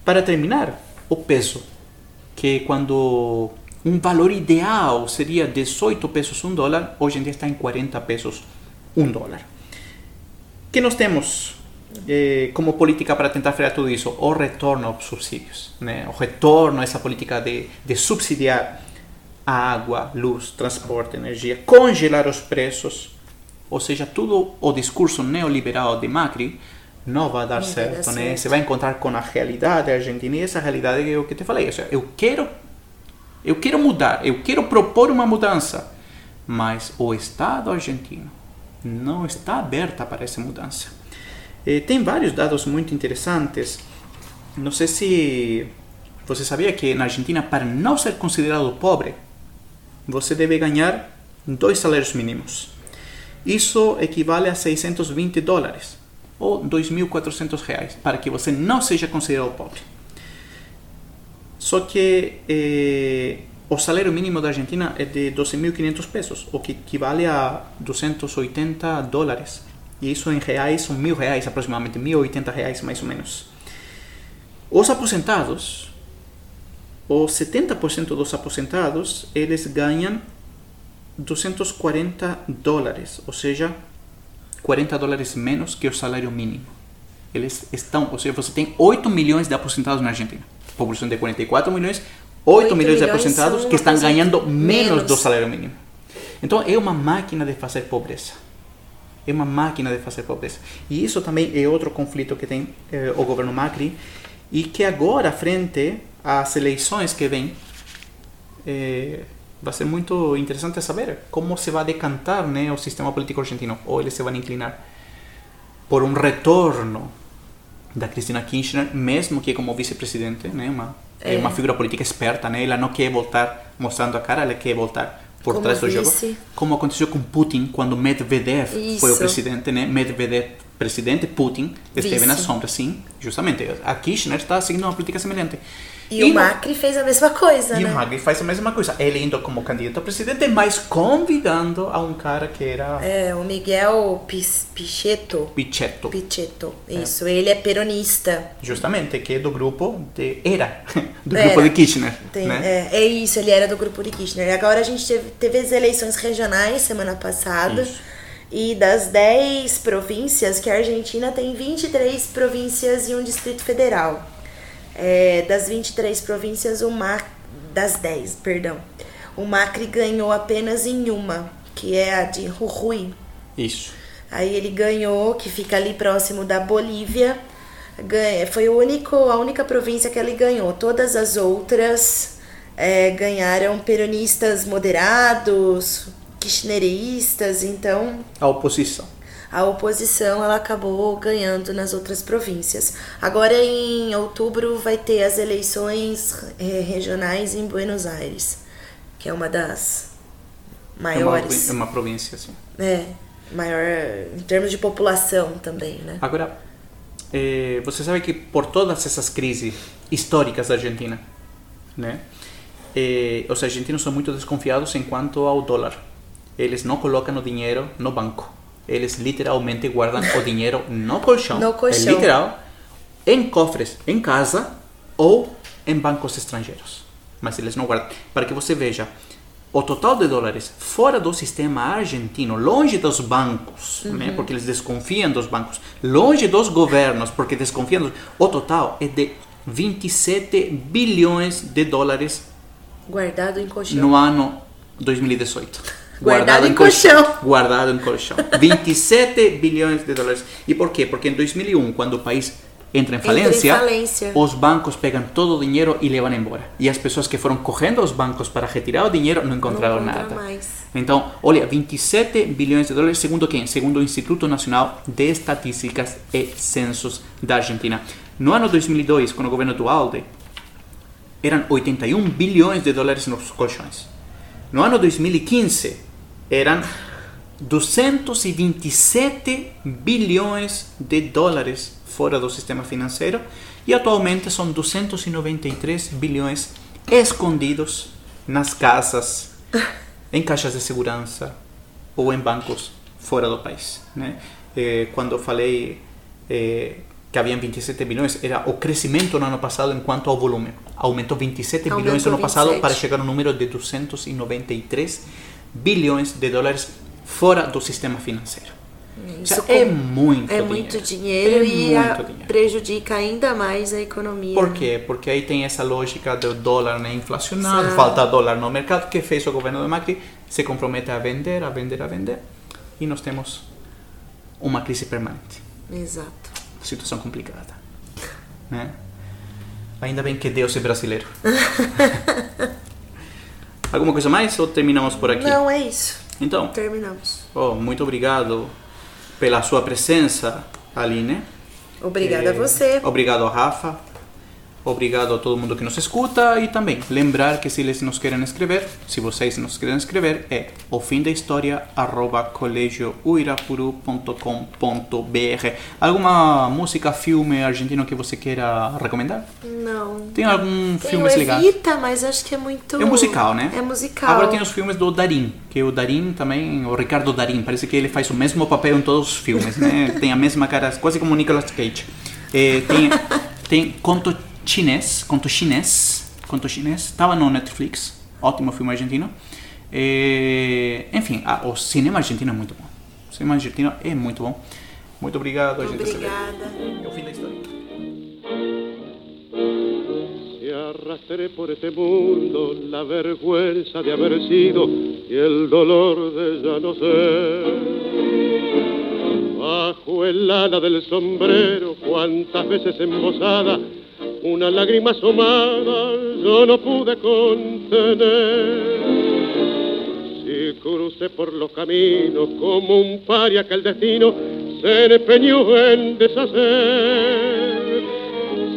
Para terminar, o peso, que quando um valor ideal seria 18 pesos um dólar, hoje em dia está em 40 pesos um dólar. que nós temos eh, como política para tentar frear tudo isso? O retorno aos subsídios, né? o retorno a essa política de, de subsidiar a água, luz, transporte, energia, congelar os preços, ou seja, tudo o discurso neoliberal de Macri não vai dar Não dar certo, né? Você vai encontrar com a realidade argentina e essa realidade é o que te falei, ou seja, eu quero eu quero mudar, eu quero propor uma mudança, mas o Estado argentino não está aberto para essa mudança. Eh, tem vários dados muito interessantes. Não sei se você sabia que na Argentina, para não ser considerado pobre, você deve ganhar dois salários mínimos. Isso equivale a 620 dólares ou 2.400 reais para que você não seja considerado pobre. Só que eh, o salário mínimo da Argentina é de 12.500 pesos, o que equivale a 280 dólares. E isso em reais são mil reais aproximadamente, 1.080 reais mais ou menos. Os aposentados, os 70% dos aposentados, eles ganham 240 dólares, ou seja, 40 dólares menos que o salário mínimo. Eles estão, ou seja, você tem 8 milhões de aposentados na Argentina. População de 44 milhões, 8, 8 milhões de milhões aposentados são que estão aposentados ganhando menos, menos. do salário mínimo. Então é uma máquina de fazer pobreza. É uma máquina de fazer pobreza. E isso também é outro conflito que tem eh, o governo Macri e que agora, frente às eleições que vêm, eh, vai ser muito interessante saber como se vai decantar né, o sistema político argentino. Ou eles se vão inclinar por um retorno da Cristina Kirchner, mesmo que como vice-presidente, né, uma, é. É. uma figura política esperta, né, ela não quer voltar mostrando a cara, ela quer voltar por Como trás do jogo, como aconteceu com Putin quando Medvedev foi o Isso. presidente, né, Medvedev presidente, Putin esteve Vice. na sombra, sim, justamente. A Kirchner está seguindo uma política semelhante. E, o no- Macri fez a mesma coisa, e né? o Macri faz a mesma coisa, ele indo como candidato a presidente, mas convidando a um cara que era É, o Miguel Pis- Pichetto. Pichetto. Pichetto, isso. Ele é peronista. Justamente, que é do grupo de. Era do Era. grupo de Kirchner. Tem- né? é, é isso, ele era do grupo de Kirchner. Agora a gente teve, teve as eleições regionais semana passada. Isso. E das 10 províncias, que a Argentina tem 23 províncias e um distrito federal. É, das 23 províncias, o Macri. Das 10, perdão. O Macri ganhou apenas em uma, que é a de Jujuy. Isso. Aí ele ganhou, que fica ali próximo da Bolívia. Ganha, foi o único, a única província que ele ganhou. Todas as outras é, ganharam peronistas moderados, kirchneristas. Então A oposição. a oposição ela acabou ganhando nas outras províncias. Agora em outubro vai ter as eleições eh, regionais em Buenos Aires, que é uma das É uma, maiores. é uma província, assim. É, maior em termos de população também, né? Agora, eh, você sabe que por todas essas crises históricas da Argentina, né? eh, os argentinos são muito desconfiados em quanto ao dólar. Eles não colocam o dinheiro no banco. Eles literalmente guardam o dinheiro no colchão. No colchão. É literal. Em cofres em casa ou em bancos estrangeiros. Mas eles não guardam. Para que você veja, o total de dólares fora do sistema argentino, longe dos bancos, né, porque eles desconfiam dos bancos, longe dos governos, porque desconfiam dos... O total é de 27 bilhões de dólares Guardado em colchão. no ano 2018. Guardado em colchão. Guardado em colchão. 27 bilhões de dólares. E por quê? Porque em 2001, quando o país entra em Entra em falência, falência. os bancos pegam todo o dinheiro e levam embora. E as pessoas que foram correndo aos bancos para retirar o dinheiro não encontraram encontra nada. mais. Então, olha, 27 bilhões de dólares, segundo quem? Segundo o Instituto Nacional de Estatísticas e Censos da Argentina. No ano 2002, com o governo Dualde, eram 81 bilhões de dólares nos colchões. No ano 2015, eram 227 bilhões de dólares fora do sistema financeiro e atualmente são 293 bilhões escondidos nas casas, em caixas de segurança ou em bancos fora do país. Né? Eh, quando eu falei eh, que haviam 27 bilhões, era o crescimento no ano passado em quanto ao volume. Aumentou 27 Aumentou bilhões no ano passado 27. para chegar no número de 293 bilhões de dólares fora do sistema financeiro. Isso é muito é dinheiro. muito dinheiro É e a- muito dinheiro. prejudica ainda mais a economia. Por quê? Porque aí tem essa lógica do dólar né, inflacionado, Exato. falta dólar no mercado, que fez o governo de Macri, se compromete a vender, a vender, a vender, e nós temos uma crise permanente, Exato. Situação complicada. Né? Ainda bem que Deus é brasileiro. Alguma coisa mais ou terminamos por aqui? Não, é isso. Então, Terminamos. oh, muito obrigado pela sua presença, Aline. Obrigada Eh, a você. Obrigado, Rafa. Obrigado a todo mundo que nos escuta e também lembrar que se eles nos querem escrever, se vocês nos querem escrever, é o fim da história colegiouirapuru.com.br. Alguma música, filme argentino que você queira recomendar? Não. Tem algum Tem filmes o legais? Evita, mas acho que é muito. É musical, né? É musical. Agora tem os filmes do Darim, que o Darim também, o Ricardo Darim, parece que ele faz o mesmo papel em todos os filmes, né? tem a mesma cara, quase como o Nicolas Cage. Eh, tem, tem Conto Chinês, Conto Chinês, Conto Chinês, estava no Netflix, ótimo filme argentino. Eh, enfim, ah, o cinema argentino é muito bom. O cinema argentino é muito bom. Muito obrigado, a gente se. Obrigada. É o fim da história. Y arrastré por este mundo la vergüenza de haber sido y el dolor de ya no ser. Bajo el ala del sombrero, cuántas veces embosada, una lágrima asomada yo no pude contener. Si crucé por los caminos como un paria que el destino se empeñó en deshacer.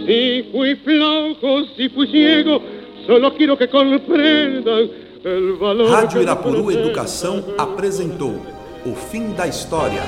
Si fui flojo, si fui ciego, solo quiero que comprendan el valor. Rádio Irapuru. Educação apresentou O Fim da História